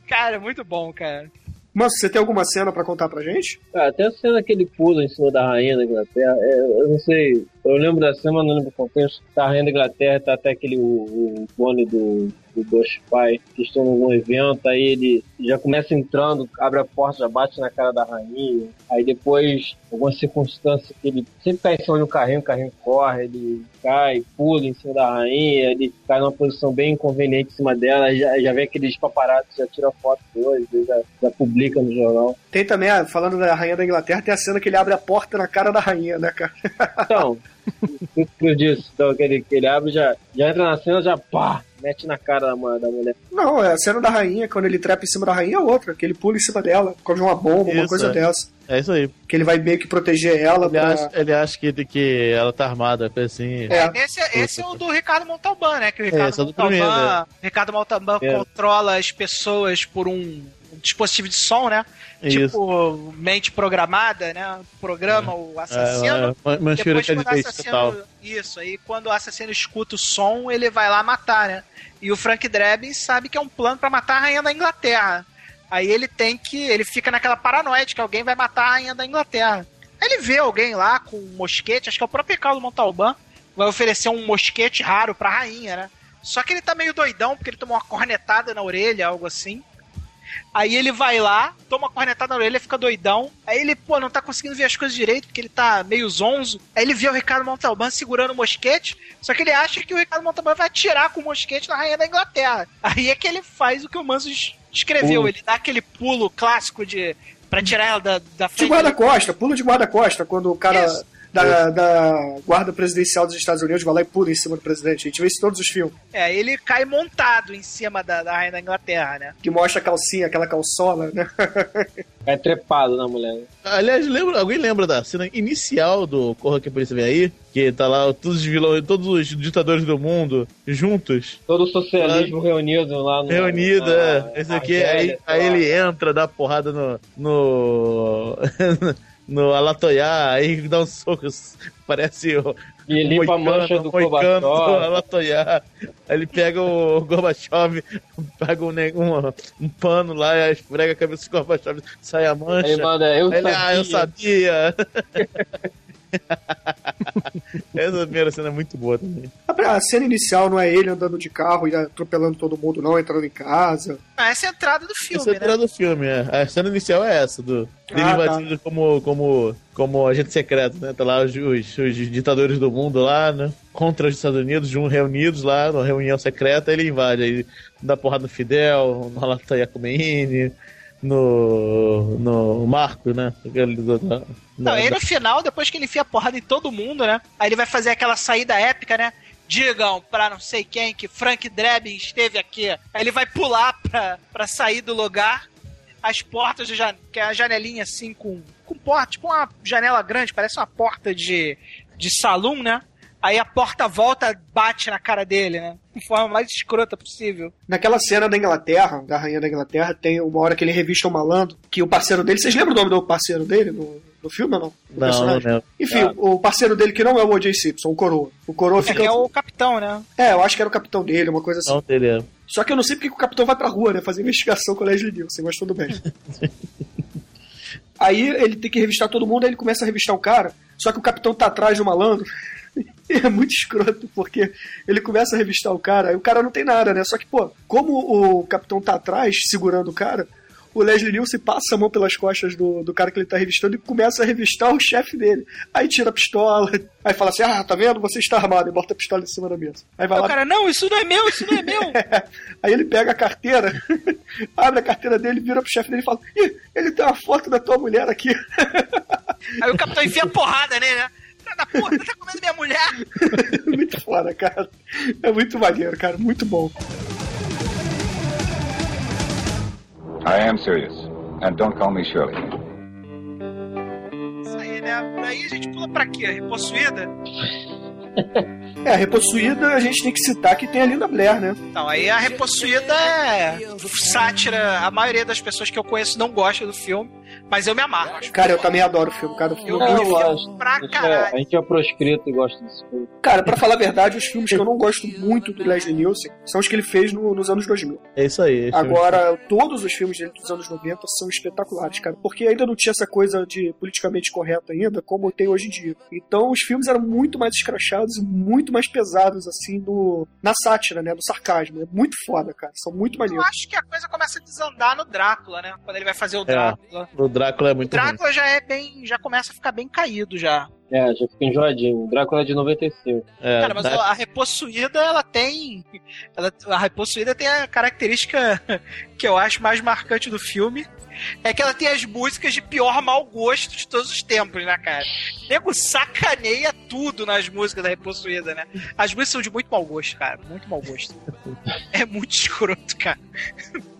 cara, muito bom, cara. Mas você tem alguma cena pra contar pra gente? Ah, até a cena que ele pula em cima da rainha da Inglaterra, é, eu não sei, eu lembro da cena, mas não lembro o contexto. Tá a rainha da Inglaterra, tá até aquele o, o clone do, do Bush pai, que estão num evento, aí ele já começa entrando, abre a porta, já bate na cara da rainha. Aí depois, alguma circunstância que ele sempre cai em cima do carrinho, o carrinho corre, ele cai, pula em cima da rainha, ele cai numa posição bem inconveniente em cima dela, já, já vem aqueles paparazzi, já tira foto dois, já, já publica no jornal. Tem também, ah, falando da rainha da Inglaterra, tem a cena que ele abre a porta na cara da rainha, né, cara? Então, tudo disso. Então, que ele, que ele abre, já, já entra na cena, já pá, mete na cara da, da mulher. Não, é a cena da rainha, quando ele trepa em cima da rainha, é outra, que ele pula em cima dela, com uma bomba, uma Isso, coisa é. dessa. É isso aí. Que ele vai meio que proteger ela Ele pra... acha, ele acha que, que ela tá armada, assim. É. Esse, esse é o do Ricardo Montalban, né? Que o Ricardo esse é do Montalban, primeiro, né? Ricardo Montalban É. controla as pessoas por um dispositivo de som, né? Isso. Tipo, mente programada, né? Programa o assassino. É, manchura Depois, de quando o assassino. Isso, aí quando o assassino escuta o som, ele vai lá matar, né? E o Frank Drebin sabe que é um plano pra matar a rainha da Inglaterra. Aí ele tem que. Ele fica naquela paranoia de que alguém vai matar a rainha da Inglaterra. Aí ele vê alguém lá com um mosquete, acho que é o próprio Ricardo Montalban, vai oferecer um mosquete raro pra rainha, né? Só que ele tá meio doidão, porque ele tomou uma cornetada na orelha, algo assim. Aí ele vai lá, toma uma cornetada na orelha, fica doidão. Aí ele, pô, não tá conseguindo ver as coisas direito, porque ele tá meio zonzo. Aí ele vê o Ricardo Montalban segurando o mosquete, só que ele acha que o Ricardo Montalban vai atirar com o mosquete na rainha da Inglaterra. Aí é que ele faz o que o Manso es- escreveu, Pulo. ele dá aquele pulo clássico de pra tirar ela da, da De frente. guarda-costa, pulo de guarda-costa, quando o cara Isso. Da, da guarda presidencial dos Estados Unidos vai lá e pula em cima do presidente. A gente vê isso em todos os filmes. É, ele cai montado em cima da, da rainha da Inglaterra, né? Que mostra a calcinha, aquela calçola, né? É trepado na mulher. Aliás, lembra, alguém lembra da cena inicial do Corra que a Polícia Vem Aí? Que tá lá todos os vilões, todos os ditadores do mundo juntos, Todo o socialismo reunido lá no. reunidos, na- é, esse aqui, aí, Argélia, aí lá. ele entra, dá porrada no. no. no Alatoyá, aí dá um soco, parece o. E limpa a mancha do Gorbachev. Alatoyá. Aí ele pega o Gorbachev, pega um, um, um pano lá, esfrega a cabeça do Gorbachev, sai a mancha. Aí manda, eu Aí ele, ah, eu sabia. Essa primeira cena é muito boa também. A cena inicial não é ele andando de carro e atropelando todo mundo, não, entrando em casa. Ah, essa é a entrada do filme, Essa é a né? entrada do filme, é. A cena inicial é essa, do dele Ah, tá. invadindo como, como, como agente secreto, né? Tá lá os, os, os ditadores do mundo lá, né? Contra os Estados Unidos, juntos reunidos lá, numa reunião secreta, ele invade. Aí dá porrada no Fidel, no Alataia Khomeini, no, no Marco, né? Não, aí da- no final, depois que ele enfia a porrada em todo mundo, né? Aí ele vai fazer aquela saída épica, né? Digam pra não sei quem que Frank Drebin esteve aqui. Aí ele vai pular pra, pra sair do lugar. As portas, jan- que é a janelinha assim com, com porta, tipo uma janela grande, parece uma porta de, de salão, né? Aí a porta volta, bate na cara dele, né? De forma mais escrota possível. Naquela cena da Inglaterra, da rainha da Inglaterra, tem uma hora que ele revista um malandro, que o parceiro dele. Vocês lembram o nome do parceiro dele no, no filme ou não? Do Não, não personagem? lembro. Enfim, o parceiro dele que não é o O.J. Simpson, o Coroa. O Coroa fica. Ele é o capitão, né? É, eu acho que era o capitão dele, uma coisa assim. Não, dele é. Só que eu não sei porque que o capitão vai pra rua, né? Fazer investigação com o Leslie Nielsen, mas tudo bem. aí ele tem que revistar todo mundo, aí ele começa a revistar o cara, só que o capitão tá atrás do malandro. E é muito escroto, porque ele começa a revistar o cara, aí o cara não tem nada, né? Só que, pô, como o capitão tá atrás, segurando o cara, o Leslie Nielsen passa a mão pelas costas do, do cara que ele tá revistando e começa a revistar o chefe dele. Aí tira a pistola, aí fala assim: Ah, tá vendo? Você está armado, e bota a pistola em cima da mesa. Aí vai Aí lá, o cara, não, isso não é meu, isso não é meu. Aí ele pega a carteira, abre a carteira dele, vira pro chefe dele e fala: Ih, ele tem uma foto da tua mulher aqui. Aí o capitão enfia a porrada nele, né? Filha da porra, tá comendo minha mulher. muito foda, cara. É muito maneiro, cara. Muito bom. I am serious. And don't call me Shirley. Isso aí, né? Daí a gente pula pra quê? Repossuída? É, a repossuída a gente tem que citar que tem a Linda Blair, né? Não, aí a Repossuída é sátira. A maioria das pessoas que eu conheço não gosta do filme, mas eu me amarro. Cara, eu também adoro o filme, cara. O filme Eu é Eu gosto. gosto. Pra A gente, é, caralho. a gente é proscrito e gosta desse filme. Cara, pra falar a verdade, os filmes que eu não gosto muito do Leslie Nielsen são os que ele fez no- nos anos 2000. É isso aí. Agora, todos os filmes dele dos anos 90 são espetaculares, cara. Porque ainda não tinha essa coisa de politicamente correto ainda, como tem hoje em dia. Então, os filmes eram muito mais escrachados e muito mais pesados, assim, no, na sátira, né? No sarcasmo. É muito foda, cara. São muito Eu maneiros. acho que a coisa começa a desandar no Drácula, né? Quando ele vai fazer o Drácula. O Drácula é O muito ruim. Drácula já é bem. já começa a ficar bem caído já. É, já fica enjoadinho. Drácula é de 95. É, Cara, mas Drá- a Repossuída, ela tem. Ela, a Repossuída tem a característica que eu acho mais marcante do filme. É que ela tem as músicas de pior mau gosto de todos os tempos, né, cara? O nego sacaneia tudo nas músicas da Repossuída, né? As músicas são de muito mau gosto, cara. Muito mau gosto. É muito escroto, cara.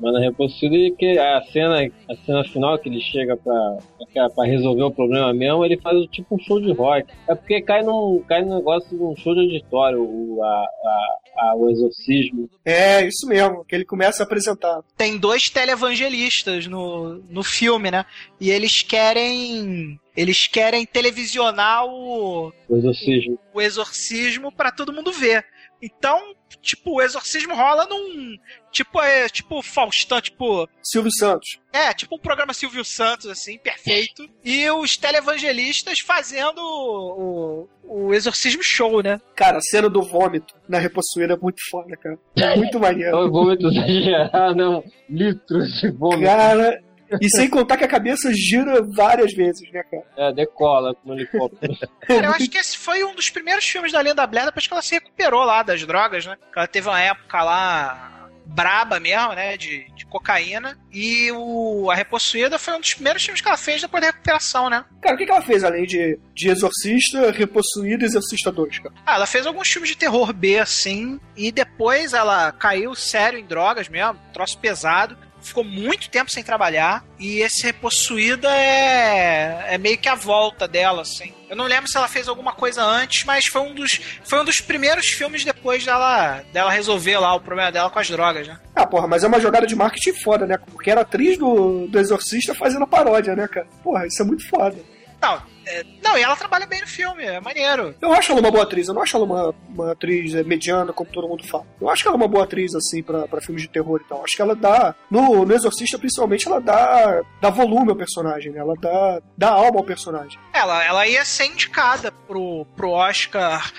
Mas na Repossuída, e que a cena, a cena final que ele chega pra, pra, pra resolver o problema mesmo, ele faz tipo um show de rock. É porque cai num, cai num negócio de um show de auditório, o, a, a, a- o exorcismo. É, isso mesmo. Que ele começa a apresentar. Tem dois televangelistas no, no filme, né? E eles querem. Eles querem televisionar o, O exorcismo. o exorcismo pra todo mundo ver. Então, tipo, o exorcismo rola num. Tipo, é, tipo Faustão, tipo. Silvio Santos. É, tipo um programa Silvio Santos, assim, perfeito. E os televangelistas fazendo o, o, o exorcismo show, né? Cara, a cena do vômito na repossuída é muito foda, cara. É muito É maneiro. um vômito exagerado, não. Litros de vômito. Cara, e sem contar que a cabeça gira várias vezes, né, cara? É, decola com um helicóptero. Cara, eu acho que esse foi um dos primeiros filmes da Linda Blair depois que ela se recuperou lá das drogas, né? Ela teve uma época lá braba mesmo, né? De, de cocaína. E o A Repossuída foi um dos primeiros filmes que ela fez depois da recuperação, né? Cara, o que, que ela fez além de, de Exorcista, Repossuído e Exorcista 2, cara? Ah, ela fez alguns filmes de terror B, assim, e depois ela caiu sério em drogas mesmo, troço pesado. Ficou muito tempo sem trabalhar. E esse Repossuída é, é meio que a volta dela, assim. Eu não lembro se ela fez alguma coisa antes, mas foi um dos, foi um dos primeiros filmes depois dela, dela resolver lá o problema dela com as drogas, né? Ah, porra, mas é uma jogada de marketing foda, né? Porque era atriz do, do Exorcista fazendo paródia, né, cara? Porra, isso é muito foda. Não, é, não, e ela trabalha bem no filme, é maneiro. Eu acho ela uma boa atriz, eu não acho ela uma, uma atriz é, mediana, como todo mundo fala. Eu acho que ela é uma boa atriz, assim, pra, pra filmes de terror e tal. Acho que ela dá. No, no Exorcista, principalmente, ela dá, dá volume ao personagem, né? Ela dá, dá alma ao personagem. Ela, ela ia ser indicada pro, pro Oscar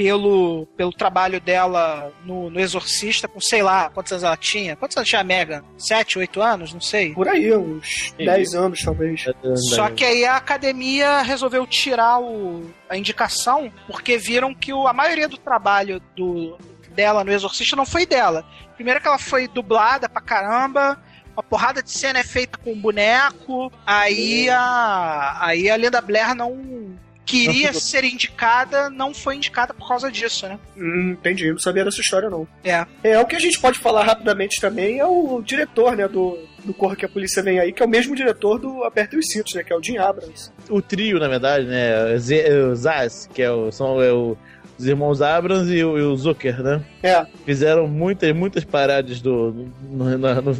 pelo, pelo trabalho dela no, no Exorcista, com sei lá quantos anos ela tinha. Quantos anos tinha a Megan? Sete, oito anos? Não sei. Por aí, uns 10 anos, talvez. Só que aí a academia resolveu tirar o, a indicação porque viram que o, a maioria do trabalho do, dela no Exorcista não foi dela. Primeiro que ela foi dublada pra caramba, uma porrada de cena é feita com boneco, aí a, aí a Linda Blair não queria ser indicada, não foi indicada por causa disso, né? Hum, entendi, não sabia dessa história não. É. É, o que a gente pode falar rapidamente também é o diretor, né, do, do Corra que a Polícia Vem Aí, que é o mesmo diretor do Aperta os Cintos, né, que é o Jim Abrams. O trio, na verdade, né? Z- o Zaz, que é o, são é o- os irmãos Abrams e o, e o Zucker, né? É, Fizeram muitas, muitas paradas do. no- na- no-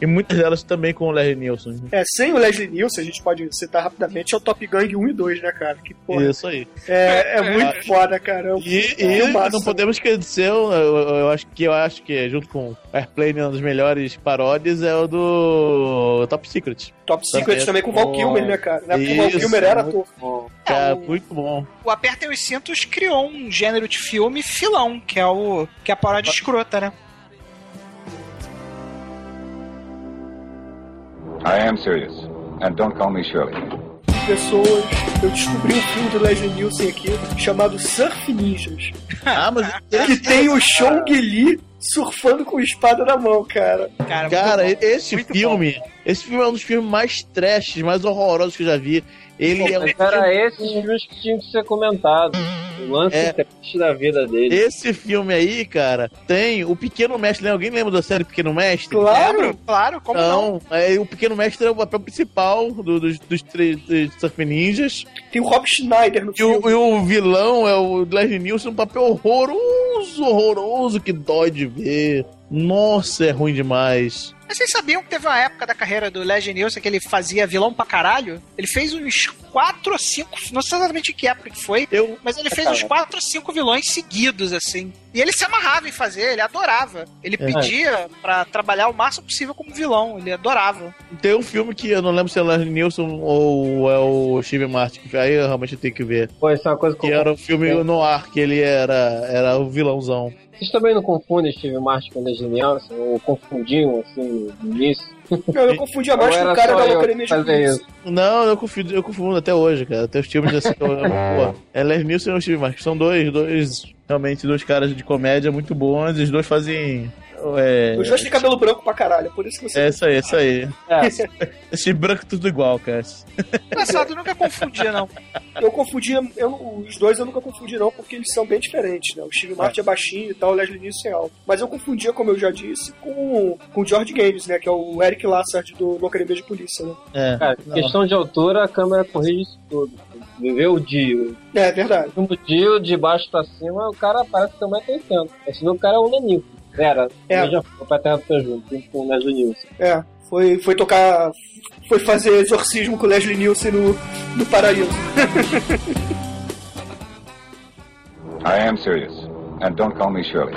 e muitas delas também com o Larry Nilsson. é, sem o Leslie Nielsen, a gente pode citar rapidamente, é o Top Gang 1 e 2, né, cara? Que, porra, Isso aí. é, é muito foda, cara. É um E, e não podemos esquecer, eu, eu, eu acho que eu acho que junto com Airplane, uma das melhores paródias é o do Top Secret. Top Secret também com o Val Kilmer, né, cara? Na época o Val Kilmer era muito ator. Bom, Cara, É, o- muito bom. O Apertem os Cintos criou um gênero de filme filão, que é o que é a paródia escrota, né? I am serious. And don't call me Shirley. Pessoas, eu descobri um filme do Leslie Nielsen aqui chamado Surf Ninjas, Ah, mas que tem o Chong Li surfando com espada na mão, cara. Cara, Cara, muito bom. esse Muito filme, esse filme é um dos filmes mais trash, mais horrorosos que eu já vi. Ele é um Mas era esses filmes que tinham que ser comentados. O lance É. triste da vida dele. Esse filme aí, cara, tem o Pequeno Mestre. Né? Alguém lembra da série Pequeno Mestre? Claro. Lembro, claro, como não? Não, é, o Pequeno Mestre é o papel principal do- dos, dos três dos Surf Ninjas. Tem o Rob Schneider no E o, filme. e o vilão é o Leslie Nielsen, um papel horroroso, horroroso, que dói de ver. Nossa, é ruim demais. Mas vocês sabiam que teve uma época da carreira do Legend Nielsen que ele fazia vilão pra caralho? Ele fez uns quatro ou cinco, não sei exatamente que época que foi, Eu, mas ele fez uns quatro ou cinco vilões seguidos, assim. E ele se amarrava em fazer, ele adorava. Ele pedia pra trabalhar o máximo possível como vilão, ele adorava. tem um filme que eu não lembro se é o Leslie Nielsen ou é o Steve Martin, que aí eu realmente tenho que ver. Pô, isso é uma coisa que Que era o filme no ar, que ele era, era o vilãozão. Vocês também não confundem Steve Martin com Leslie Nielsen? Ou confundiam, assim, no início? Não, eu confundia mais Ou com o cara da Locademia de isso? Não, eu confundo, eu confundo até hoje, cara. Tem os filmes assim, que eu, pô, é Nielsen e o Steve Martin. São dois, dois, realmente, dois caras de comédia muito bons. E os dois fazem... É, Os dois têm cabelo branco pra caralho, por isso que você. é isso aí, isso aí. É, Esse branco tudo igual, cara. Engraçado, eu nunca confundia, não. Eu confundia, eu, os dois eu nunca confundi não, porque eles são bem diferentes, né? O Steve Martin é baixinho e tal, o Leslie Nielsen é alto. Mas eu confundia, como eu já disse, com, com o George Gaines, né? Que é o Eric Lassard do Locademia de Polícia, né? É. cara, questão de altura, a câmera corrige isso tudo. Viveu o Dio. É, verdade. No Dio, de baixo pra cima, o cara parece que tem 1,80m. Esse meu cara é um nanico. Era, É. eu já fui pra Terra do com o Leslie Nielsen. É, foi, foi tocar. Foi fazer exorcismo com o Leslie Nielsen no, no Paraíso. I am serious. And don't call me Shirley.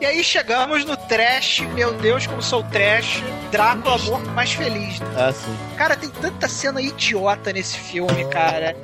E aí chegamos no trash, meu Deus, como sou trash, Drácula morto mais feliz. Ah, sim. Cara, tem tanta cena idiota nesse filme, cara.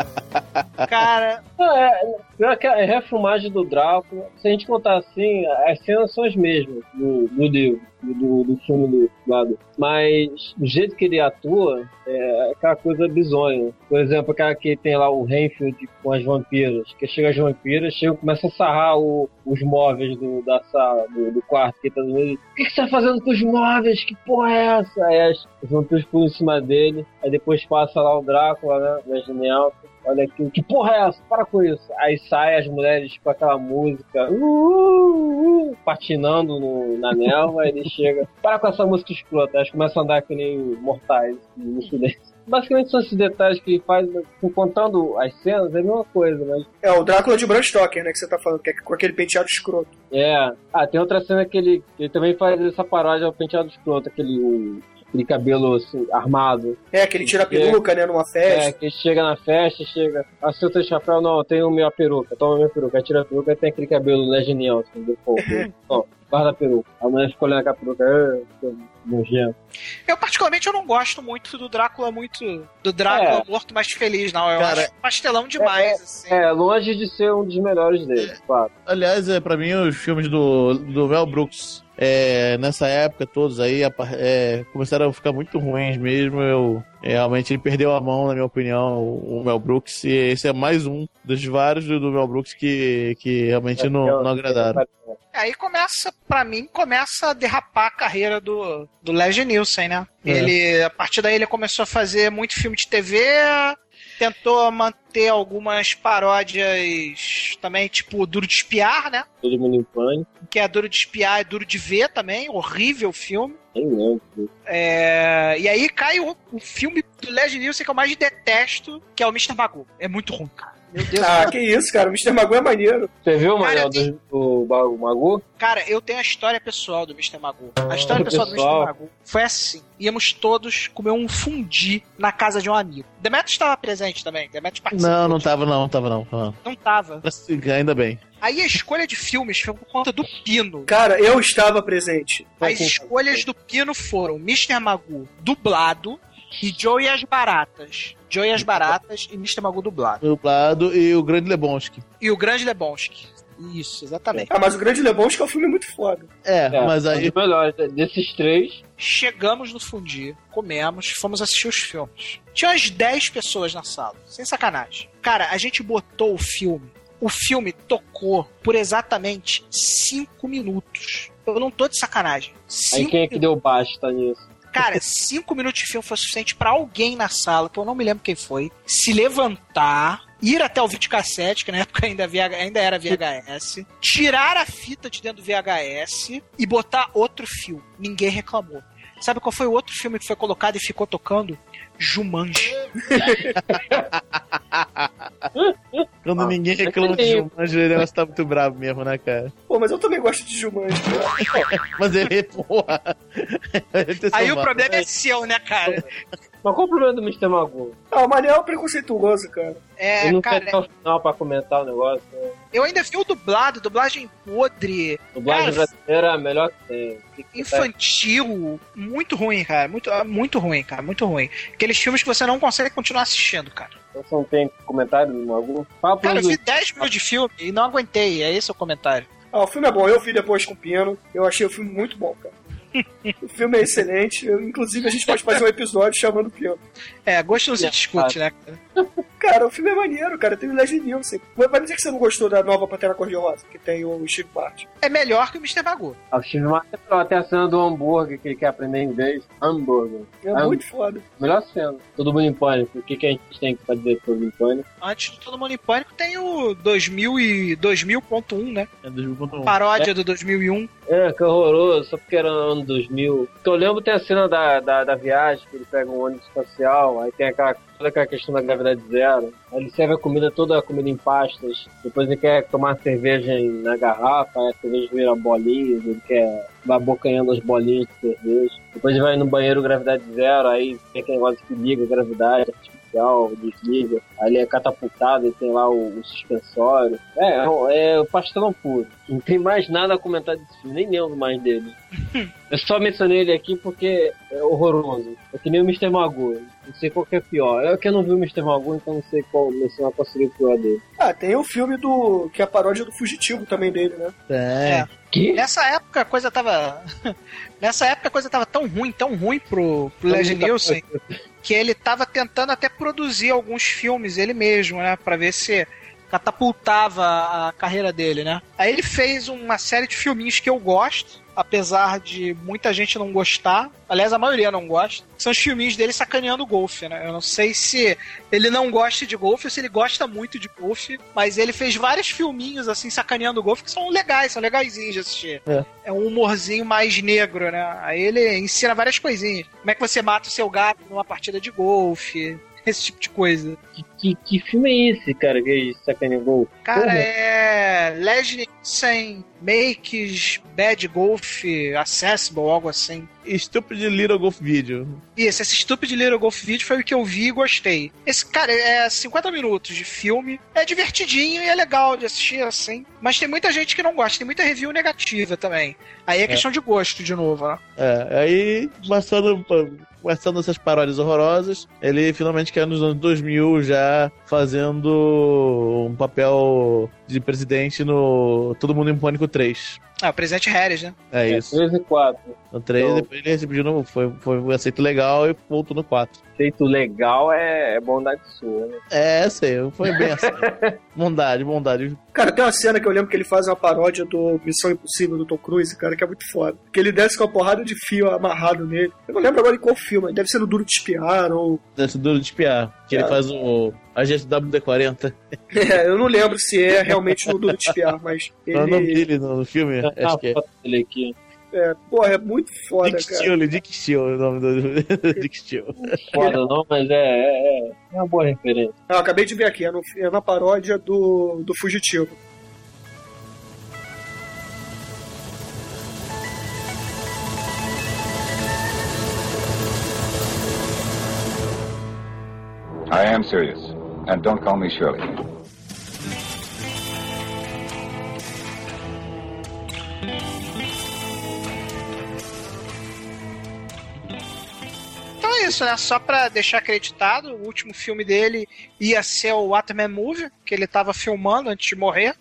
Cara, Não, é, pior que a refilmagem do Drácula, se a gente contar assim, as cenas são as mesmas do, do livro, do, do filme do lado. Mas o jeito que ele atua é aquela coisa bizonha. Por exemplo, aquela que tem lá o Renfield com as vampiras, que chega as vampiras, chega e começa a sarrar o- os móveis do, da sala, do, do quarto que tá. O que, que você tá fazendo com os móveis? Que porra é essa? Aí as, os vampiros pulam em cima dele, aí depois passa lá o Drácula, né? Na genial. Olha aqui, que porra é essa? Para com isso. Aí sai as mulheres com aquela música, uh, uh, uh, patinando no- na névoa, ele chega, para com essa música escrota. Elas começam a andar que nem mortais no silêncio. Basicamente são esses detalhes que ele faz, contando as cenas, é a mesma coisa, mas É, o Drácula de Bram Stoker, né? Que você tá falando, que é com aquele penteado escroto. é. Ah, tem outra cena que ele, ele também faz essa paródia ao penteado escroto, aquele. O, aquele cabelo assim, armado. É, que ele tira a peruca, né, numa É, festa. que chega na festa, chega. Ah, se eu tenho chapéu, não, eu tenho minha peruca, toma minha peruca. Tira a peruca e tem aquele cabelo né, genial, assim, do povo. Ó, guarda a peruca. A mulher fica olhando com a peruca, ah, nojento. Eu, particularmente, eu não gosto muito do Drácula muito. Do Drácula É. morto mais feliz, não. Eu Cara, acho pastelão demais, assim. É, longe de ser um dos melhores dele, claro. Aliás, é, pra mim, os filmes do, do Mel Brooks, é, nessa época, todos aí, é, começaram a ficar muito ruins mesmo. Eu, é, realmente, ele perdeu a mão, na minha opinião, o, o Mel Brooks. E esse é mais um dos vários do, do Mel Brooks que, que realmente não, não agradaram. Aí começa, pra mim, começa a derrapar a carreira do, do Leslie Nielsen, né? É. Ele, a partir daí, ele começou a fazer muito filme de TV, tentou manter algumas paródias também, tipo Duro de Espiar, né? Todo mundo em pânico, Que é Duro de Espiar e Duro de Ver também, horrível filme. É, E aí cai o, o filme do Leslie Nielsen que eu mais detesto, que é o Mr. Magoo. É muito ruim, cara. Meu Deus Ah, que isso, cara. O Mr. Magoo é maneiro. Você viu, Manel, tem- do, Magu? Cara, eu tenho a história pessoal do Mr. Magoo. A história pessoal, Pessoal. do Mr. Magoo foi assim. Íamos todos comer um fundi na casa de um amigo. Demetrius estava presente também. Demetrius participou. Não, não tava, não, tava não. não. Não tava. Ainda bem. Aí a escolha de filmes foi por conta do Pino. Cara, eu estava presente. As escolhas do Pino foram Mr. Magoo dublado e Joe e as Baratas. Joe e as Baratas e Mr. Magoo dublado. Dublado e o Grande Lebowski. E o Grande Lebowski. Isso, exatamente. Ah, mas o Grande Lebowski é um filme muito foda. É, É, mas um aí. dos melhores. Desses três, Chegamos no fundi, comemos, fomos assistir os filmes. Tinha umas 10 pessoas na sala, sem sacanagem. Cara, a gente botou o filme. O filme tocou por exatamente 5 minutos. Eu não tô de sacanagem. aí Cinco quem é que deu basta nisso? Cara, cinco minutos de filme foi suficiente pra alguém na sala, que eu não me lembro quem foi, se levantar, ir até o videocassete, que na época ainda, VH ainda era VHS, tirar a fita de dentro do VHS e botar outro filme. Ninguém reclamou. Sabe qual foi o outro filme que foi colocado e ficou tocando? Jumanji. Quando Ah, ninguém reclama de entendi. Jumanji, o negócio tá muito bravo mesmo, né, cara? Pô, mas eu também gosto de Jumanji. Mas ele, porra. ele Aí o problema é seu, né, cara? Mas qual o problema do Mr. Magu? Ah, o Manel é preconceituoso, cara. É, Ele não cara, quer até o final pra comentar o negócio. Né? eu ainda vi o dublado, dublagem podre, Dublagem Cara, brasileira é a melhor que tem. Infantil, muito ruim, cara. Muito, muito ruim, cara. Muito ruim. Aqueles filmes que você não consegue continuar assistindo, cara. Você não tem comentário Magu? Fala Cara, eu vi 10 minutos de filme e não aguentei. É esse o comentário. Ah, o filme é bom. Eu vi depois com o Pino. Eu achei o filme muito bom, cara. O filme é excelente. Eu- inclusive, a gente pode fazer um episódio chamando o. É, gosto não se discute, né? cara? O filme é maneiro, cara. Tem o Leslie Nielsen. Vai vai dizer que você não gostou da nova Pantera Cor-de-Rosa, que tem o Steve Martin. É melhor que o Mr. Magoo. Ah, O Steve Martin é melhor. Tem a cena do hambúrguer que ele quer aprender inglês. Hambúrguer. É muito foda. Melhor cena. Todo mundo em pânico. O que, que a gente tem que dizer todo mundo em pânico? Antes de Todo Mundo em Pânico tem o 2000 e 2000.1, né? É 2001. Paródia do 2001. É, que horroroso, só porque era ano 2000. Que eu lembro tem a cena da, da, da viagem, que ele pega um ônibus espacial, aí tem aquela, toda aquela questão da gravidade zero. Aí ele serve a comida, toda a comida em pastas. Depois ele quer tomar cerveja na garrafa, a cerveja vira bolinhas, ele quer vai abocanhando as bolinhas de cerveja. Depois ele vai no banheiro gravidade zero, aí tem aquele negócio que liga gravidade artificial, desliga. Aí ele é catapultado e tem lá o, o suspensório. É, é, é o pastelão puro. Não tem mais nada a comentar desse filme, nem lembro mais dele. Eu só mencionei ele aqui porque é horroroso. É que nem o Mr. Magoo. Não sei qual que é pior. Eu que não vi o Mr. Magoo, então não sei qual mencionar qual seria o pior dele. Ah, tem o filme do. que é a paródia do Fugitivo também dele, né? É. Que? Nessa época a coisa tava. Nessa época a coisa tava tão ruim, tão ruim pro, pro Leslie Nielsen, que ele tava tentando até produzir alguns filmes ele mesmo, né? Pra ver se catapultava a carreira dele, né? Aí ele fez uma série de filminhos que eu gosto, apesar de muita gente não gostar. Aliás, a maioria não gosta. São os filminhos dele sacaneando o golfe, né? Eu não sei se ele não gosta de golfe ou se ele gosta muito de golfe, mas ele fez vários filminhos assim sacaneando o golfe que são legais, são legaisinhos de assistir. É um humorzinho mais negro, né? Aí ele ensina várias coisinhas. Como é que você mata o seu gato numa partida de golfe? Esse tipo de coisa. Que, que, que filme é esse, cara, que é sacaneia gol? Cara, Porra. é. Leslie Nielsen Makes Bad Golf Accessible, algo assim. Stupid Little Golf Video. Isso, esse Stupid Little Golf Video foi o que eu vi e gostei. Esse, cara, é 50 minutos de filme, é divertidinho e é legal de assistir, assim. Mas tem muita gente que não gosta, tem muita review negativa também. Aí é questão de gosto, de novo, né? É, aí, passando, passando essas paródias horrorosas, ele finalmente quer nos anos 2000 já fazendo um papel de presidente no Todo Mundo em Pânico 3. Ah, o presidente Harris, né? É É, isso. 3 e 4. No 3, Então- depois ele recebeu de novo, foi, foi um aceito legal e voltou no 4. Feito legal é, é bondade sua, né? É, sei, foi bem assim. bondade, bondade. Cara, tem uma cena que eu lembro que ele faz uma paródia do Missão Impossível do Tom Cruise, cara, que é muito foda. Que ele desce com uma porrada de fio amarrado nele. Eu não lembro agora em qual filme, deve ser no Duro de Espiar ou. Desse duro de espiar. Que ele É. faz o agente WD-40. É, eu não lembro se é realmente no Duro de Espiar, mas Qual é o nome ele. dele no, filme? Ah, Acho que é. dele aqui. É, porra, é muito foda, Dick cara. Steele, Dick Steele é o nome do Dick Steele. Foda não, mas é, é, é uma boa referência. Ah, eu acabei de ver aqui, é, no- é na paródia do, do Fugitivo. I am serious. And don't call me Shirley. Então é isso, né? Só pra deixar acreditado, o último filme dele ia ser o Waterman Movie, que ele tava filmando antes de morrer.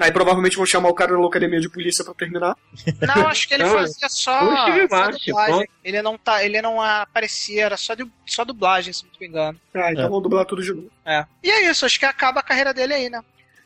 Aí provavelmente vão chamar o cara da Locademia de Polícia pra terminar. Não, acho que ele Não, fazia só, dublagem. Ele não, tá, ele não aparecia, era só, du- só dublagem, se não me engano. Ah, então É. vão dublar tudo de novo. É. E é isso, acho que acaba a carreira dele aí, né?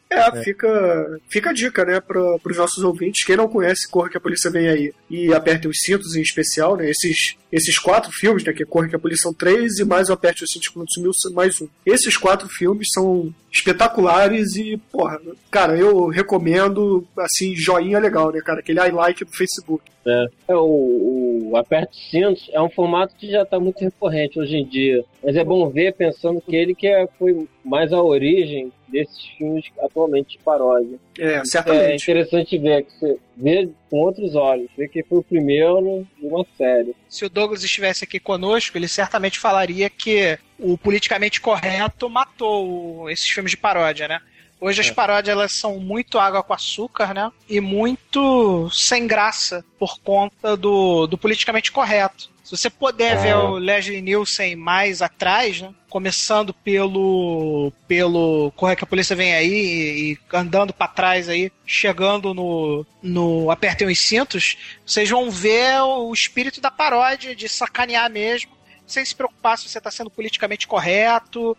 É, Fica, fica a dica, né, para os nossos ouvintes. Quem não conhece Corre que a Polícia Vem Aí e Aperte os Cintos em especial, né, esses, esses quatro filmes, né, que é Corre que a Polícia três e mais o Aperte os Cintos quando sumiu mais um. Esses quatro filmes são espetaculares e, porra, cara, eu recomendo, assim, joinha legal, né, cara, aquele like do Facebook. É, o, o Aperte Cintos é um formato que já está muito recorrente hoje em dia. Mas é bom ver pensando que ele que é- foi mais a origem desses filmes atualmente de paródia. É, É certamente. interessante ver que você vê com outros olhos, ver que foi o primeiro de uma série. Se o Douglas estivesse aqui conosco, ele certamente falaria que o politicamente correto matou esses filmes de paródia, né? Hoje as paródias elas são muito água com açúcar, né? E muito sem graça por conta do, do politicamente correto. Se você puder ver o Leslie Nielsen mais atrás, né? Começando pelo pelo Corre que a polícia vem aí e, e andando pra trás aí, chegando no no apertem os cintos, vocês vão ver o espírito da paródia de sacanear mesmo, sem se preocupar se você está sendo politicamente correto,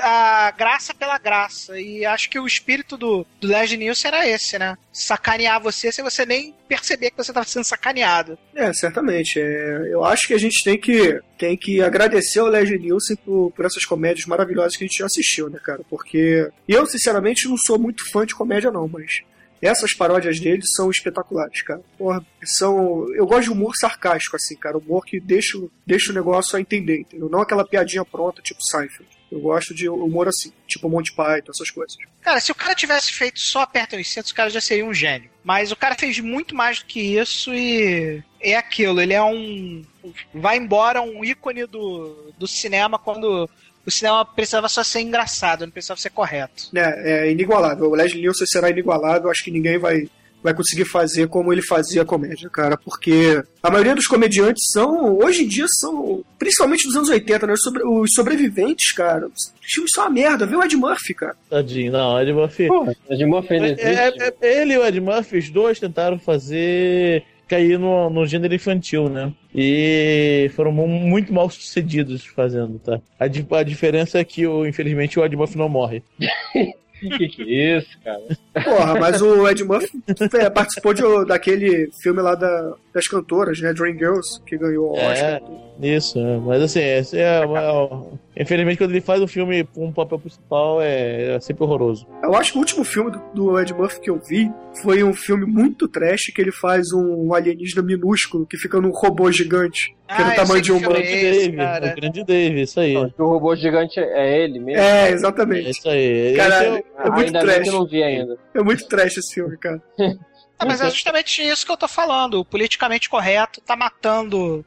a graça pela graça. E acho que o espírito do, do Leslie Nielsen era esse, né? Sacanear você sem você nem perceber que você estava sendo sacaneado. É, certamente. É, eu acho que a gente tem que, tem que agradecer ao Leslie Nielsen por, por essas comédias maravilhosas que a gente já assistiu, né, cara? Porque eu, sinceramente, não sou muito fã de comédia, não, mas essas paródias dele são espetaculares, cara. Porra, são. Eu gosto de humor sarcástico, assim, cara. Humor que deixa, deixa o negócio a entender, entendeu? Não aquela piadinha pronta, tipo Seinfeld. Eu gosto de humor assim, tipo Monty Python, essas coisas. Cara, se o cara tivesse feito só aperta os cintos, o cara já seria um gênio. Mas o cara fez muito mais do que isso e é aquilo, ele é um. Vai embora um ícone do, do cinema quando o cinema precisava só ser engraçado, não precisava ser correto. É, é inigualável. O Leslie Nielsen será inigualável. Acho que ninguém vai, vai conseguir fazer como ele fazia a comédia, cara. Porque a maioria dos comediantes são, hoje em dia, são, principalmente dos anos 80, né? Os, sobre- os sobreviventes, cara. Os filmes são uma merda. Vê o Ed Murphy, cara. Tadinho, não, Ed Murphy. Pô, a de Murphy ainda existe. É, é- é- ele e o Ed Murphy, os dois tentaram fazer cair no, no gênero infantil, né? E foram mu- muito mal sucedidos fazendo, tá? A, a diferença é que, o, infelizmente, o Ed Murphy não morre. Que que é isso, cara? Porra, mas o Ed Murphy é, participou de, daquele filme lá da, das cantoras, né? Dream Girls, que ganhou o Oscar. É, isso, é. mas assim, esse é, é- infelizmente quando ele faz um filme com um papel principal é, é sempre horroroso. Eu acho que o último filme do, do Ed Murphy que eu vi foi um filme muito trash que ele faz um alienígena minúsculo que fica num robô gigante. Que é Ah, do eu tamanho de um humano. é esse, Dave, cara? o grande Dave, isso aí. Não, o robô gigante é ele mesmo. É, É exatamente. isso aí. Caralho, Esse é muito ainda bem trash. que eu não vi ainda. É muito trash esse filme, cara. Ah, mas é justamente isso que eu tô falando. O politicamente correto tá matando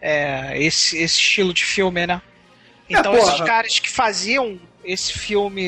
é, esse, esse estilo de filme, né? Então É, esses caras que faziam esse filme,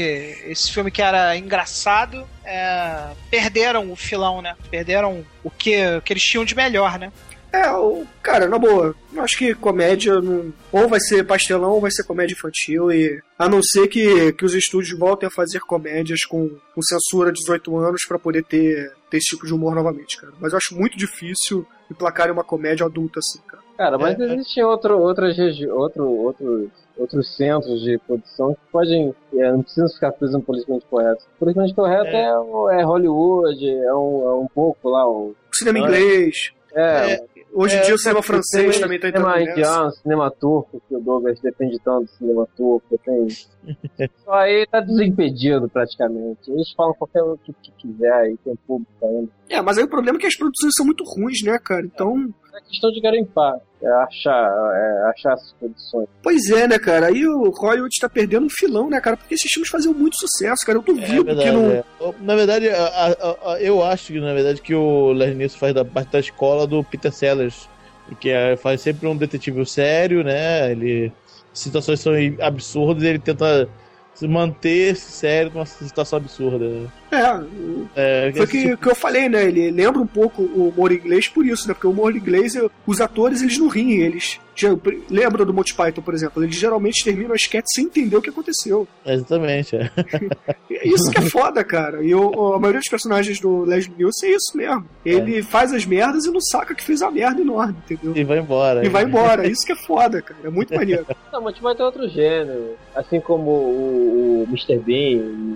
esse filme que era engraçado, é, perderam o filão, né? Perderam o que, o que eles tinham de melhor, né? É, o, cara, na boa, eu acho que comédia não, ou vai ser pastelão ou vai ser comédia infantil e a não ser que, que os estúdios voltem a fazer comédias com, com censura de 18 anos pra poder ter, ter esse tipo de humor novamente, cara. Mas eu acho muito difícil emplacarem uma comédia adulta assim, cara. Cara, mas É, é. existem outro, outras outro, outros, outros centros de produção que podem. é, não precisam ficar presos no politicamente correto. O politicamente correto É. é, é Hollywood, é um, é um pouco lá o. O cinema Ah, inglês, É, hoje em É, dia o cinema francês também tá entrando cinema nessa. indiano, cinema turco, que o Douglas defende tanto do cinema turco. Tem... Só aí tá desimpedido praticamente. Eles falam qualquer o que, que quiser aí, tem público ainda. É, mas aí o problema é que as produções são muito ruins, né, cara? Então, É questão de garimpar, é achar, é achar essas produções. pois é, né, cara? Aí o Hollywood tá perdendo um filão, né, cara? Porque esses filmes faziam muito sucesso, cara. Eu É duvido verdade, que não. é. Na verdade, a- a- a- eu acho que na verdade que o Leslie Nielsen faz da parte da escola do Peter Sellers, que é, faz sempre um detetive sério, né? Ele situações são absurdas, e ele tenta se manter sério numa situação absurda. É, É, Foi o que, tipo- que eu falei, né? Ele lembra um pouco o humor inglês por isso, né? Porque o humor inglês, os atores, eles não riem, eles. Lembra do Monty Python, por exemplo? Eles geralmente terminam a sketch sem entender o que aconteceu. Exatamente, é. E Isso que é foda, cara. E o- a maioria dos personagens do Leslie Nielsen é isso mesmo. Ele faz as merdas e não saca que fez a merda enorme, entendeu? E vai embora. E vai embora. Isso que é foda, cara. É muito maneiro. Não, mas vai ter outro gênero. Assim como o, o Mr. Bean, e-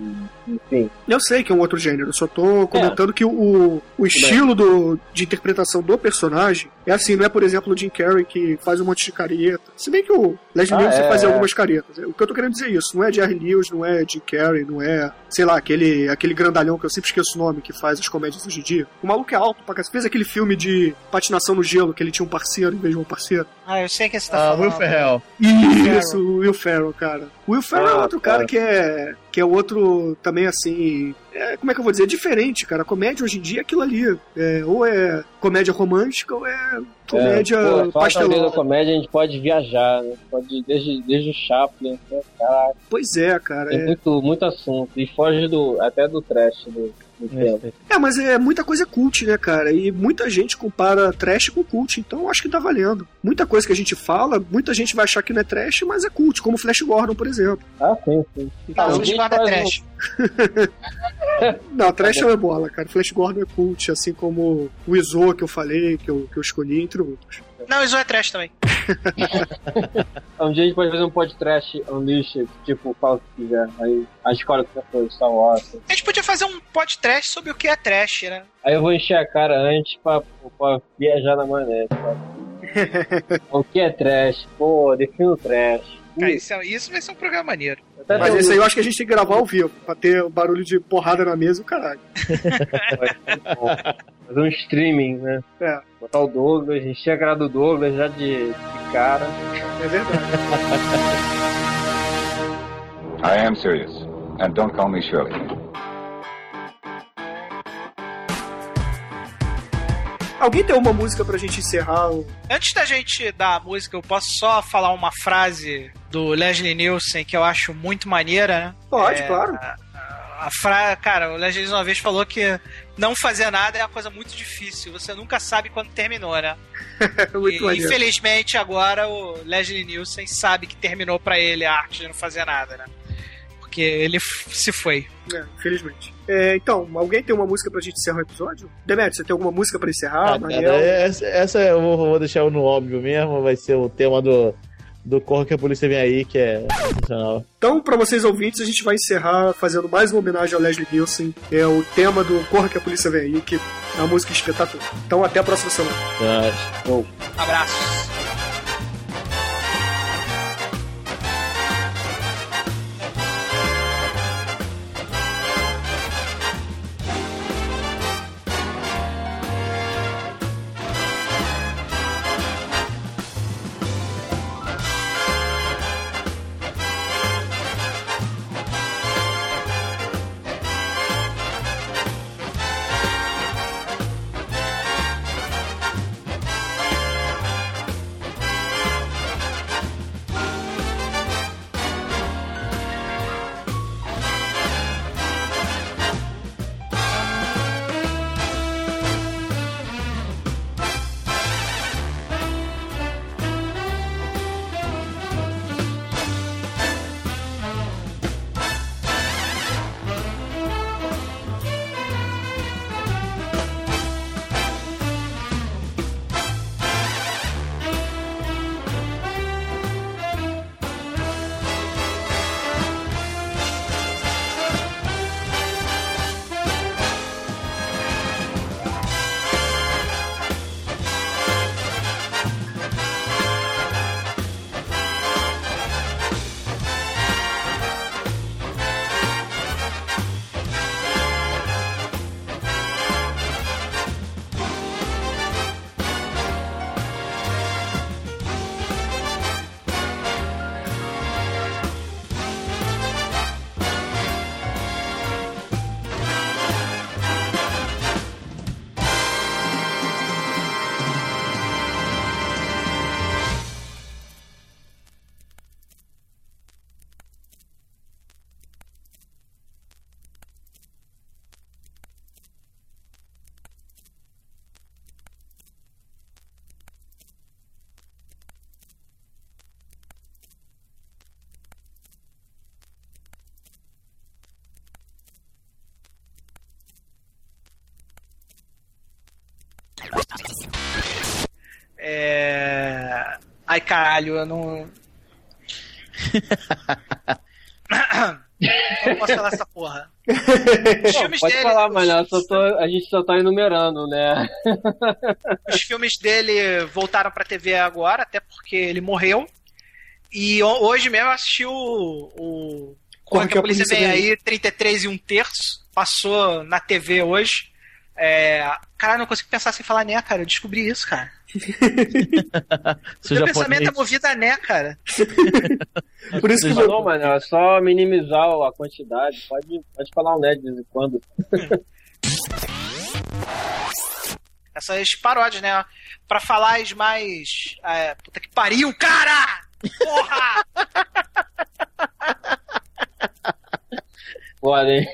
enfim. Eu sei que é um outro gênero, só tô comentando que o, o estilo do, de interpretação do personagem é assim, não é, por exemplo, o Jim Carrey que faz um monte de careta. Se bem que o Leslie Ah, Nielsen é, fazia é. algumas caretas. O que eu tô querendo dizer é isso, não é Jerry Lewis, não é Jim Carrey, não é, sei lá, aquele, aquele grandalhão que eu sempre esqueço o nome, que faz as comédias hoje em dia. O maluco é alto pra cacete. Fez aquele filme de patinação no gelo, que ele tinha um parceiro em vez de um parceiro. Ah, eu sei que você tá Ah, falando. Will Ferrell. Isso, o Will Ferrell, cara. O Will Ferrell é Ah, outro cara tá. que é que é outro também assim, é, como é que eu vou dizer, diferente, cara. A comédia hoje em dia é aquilo ali, é, ou é comédia romântica ou é comédia é, pô, pastelão. da comédia, a gente pode viajar, né? Pode desde, desde o Chaplin, né? Caraca, Pois é, cara. tem É, muito, muito assunto. E foge do, até do trash do, do tempo. é, mas é muita coisa cult, né, cara? E muita gente compara trash com cult, então eu acho que tá valendo. Muita coisa que a gente fala, muita gente vai achar que não é trash, mas é cult, como Flash Gordon, por exemplo. Ah, sim, sim. Não, Ah, o a Flash Gordon é trash. Não, trash é bola, cara. Flash Gordon é cult, assim como o Izo que eu falei, que eu, que eu escolhi, entre outros. Não, isso é trash também. Um dia a gente pode fazer um podcast Unleashed, tipo, fala o que quiser. Aí a escola que foi Star Wars. A gente podia fazer um podcast sobre o que é trash, né? Aí eu vou encher a cara antes pra, pra viajar na maionese. sabe? o que é trash? Pô, defino trash. Cara, isso, é- isso vai ser um programa maneiro. Mas esse aí eu acho que a gente tem que gravar ao vivo, pra ter o barulho de porrada na mesa e o caralho. Fazer um streaming, né? É. Botar o Douglas, encher a cara do Douglas já de, de cara. É verdade. I am serious. And don't call me Shirley. Alguém tem uma música pra gente encerrar? Antes da gente dar a música, eu posso só falar uma frase do Leslie Nielsen que eu acho muito maneira, né? Pode, É, claro. A fra... Cara, o Leslie Nielsen uma vez falou que não fazer nada é uma coisa muito difícil. Você nunca sabe quando terminou, né? Muito E, maneiro. infelizmente, agora o Leslie Nielsen sabe que terminou pra ele a arte de não fazer nada, né? Porque ele se foi. É, infelizmente. É, então, alguém tem uma música pra gente encerrar o episódio? Demetrio, você tem alguma música pra encerrar? Ah, cara, essa, essa eu vou, vou deixar no óbvio mesmo, vai ser o tema do, do Corre que a Polícia Vem Aí, que é sensacional. Então, pra vocês ouvintes, a gente vai encerrar fazendo mais uma homenagem ao Leslie Nielsen. É o tema do Corra que a Polícia Vem Aí, que é uma música espetacular. Então, até a próxima semana. Mas, Abraços. Caralho, eu não. eu não posso falar essa porra. Os Não, filmes pode dele. falar, mas não, só tô- a gente só tá enumerando, né? Os filmes dele voltaram pra TV agora, até porque ele morreu. E ho- hoje mesmo eu assisti o. o Corre que a polícia vem aí, 33 e um terço. Passou na TV hoje. É... Cara, não consigo pensar sem falar né, cara. Eu descobri isso, cara. Seu Meu japonês. pensamento é movido a né, cara. Por isso que Não, não, mano, é só minimizar a quantidade. Pode, pode falar um né de vez em quando. Essas paródias, né? Pra falar as mais. é, puta que pariu, cara! Porra! Foda, hein?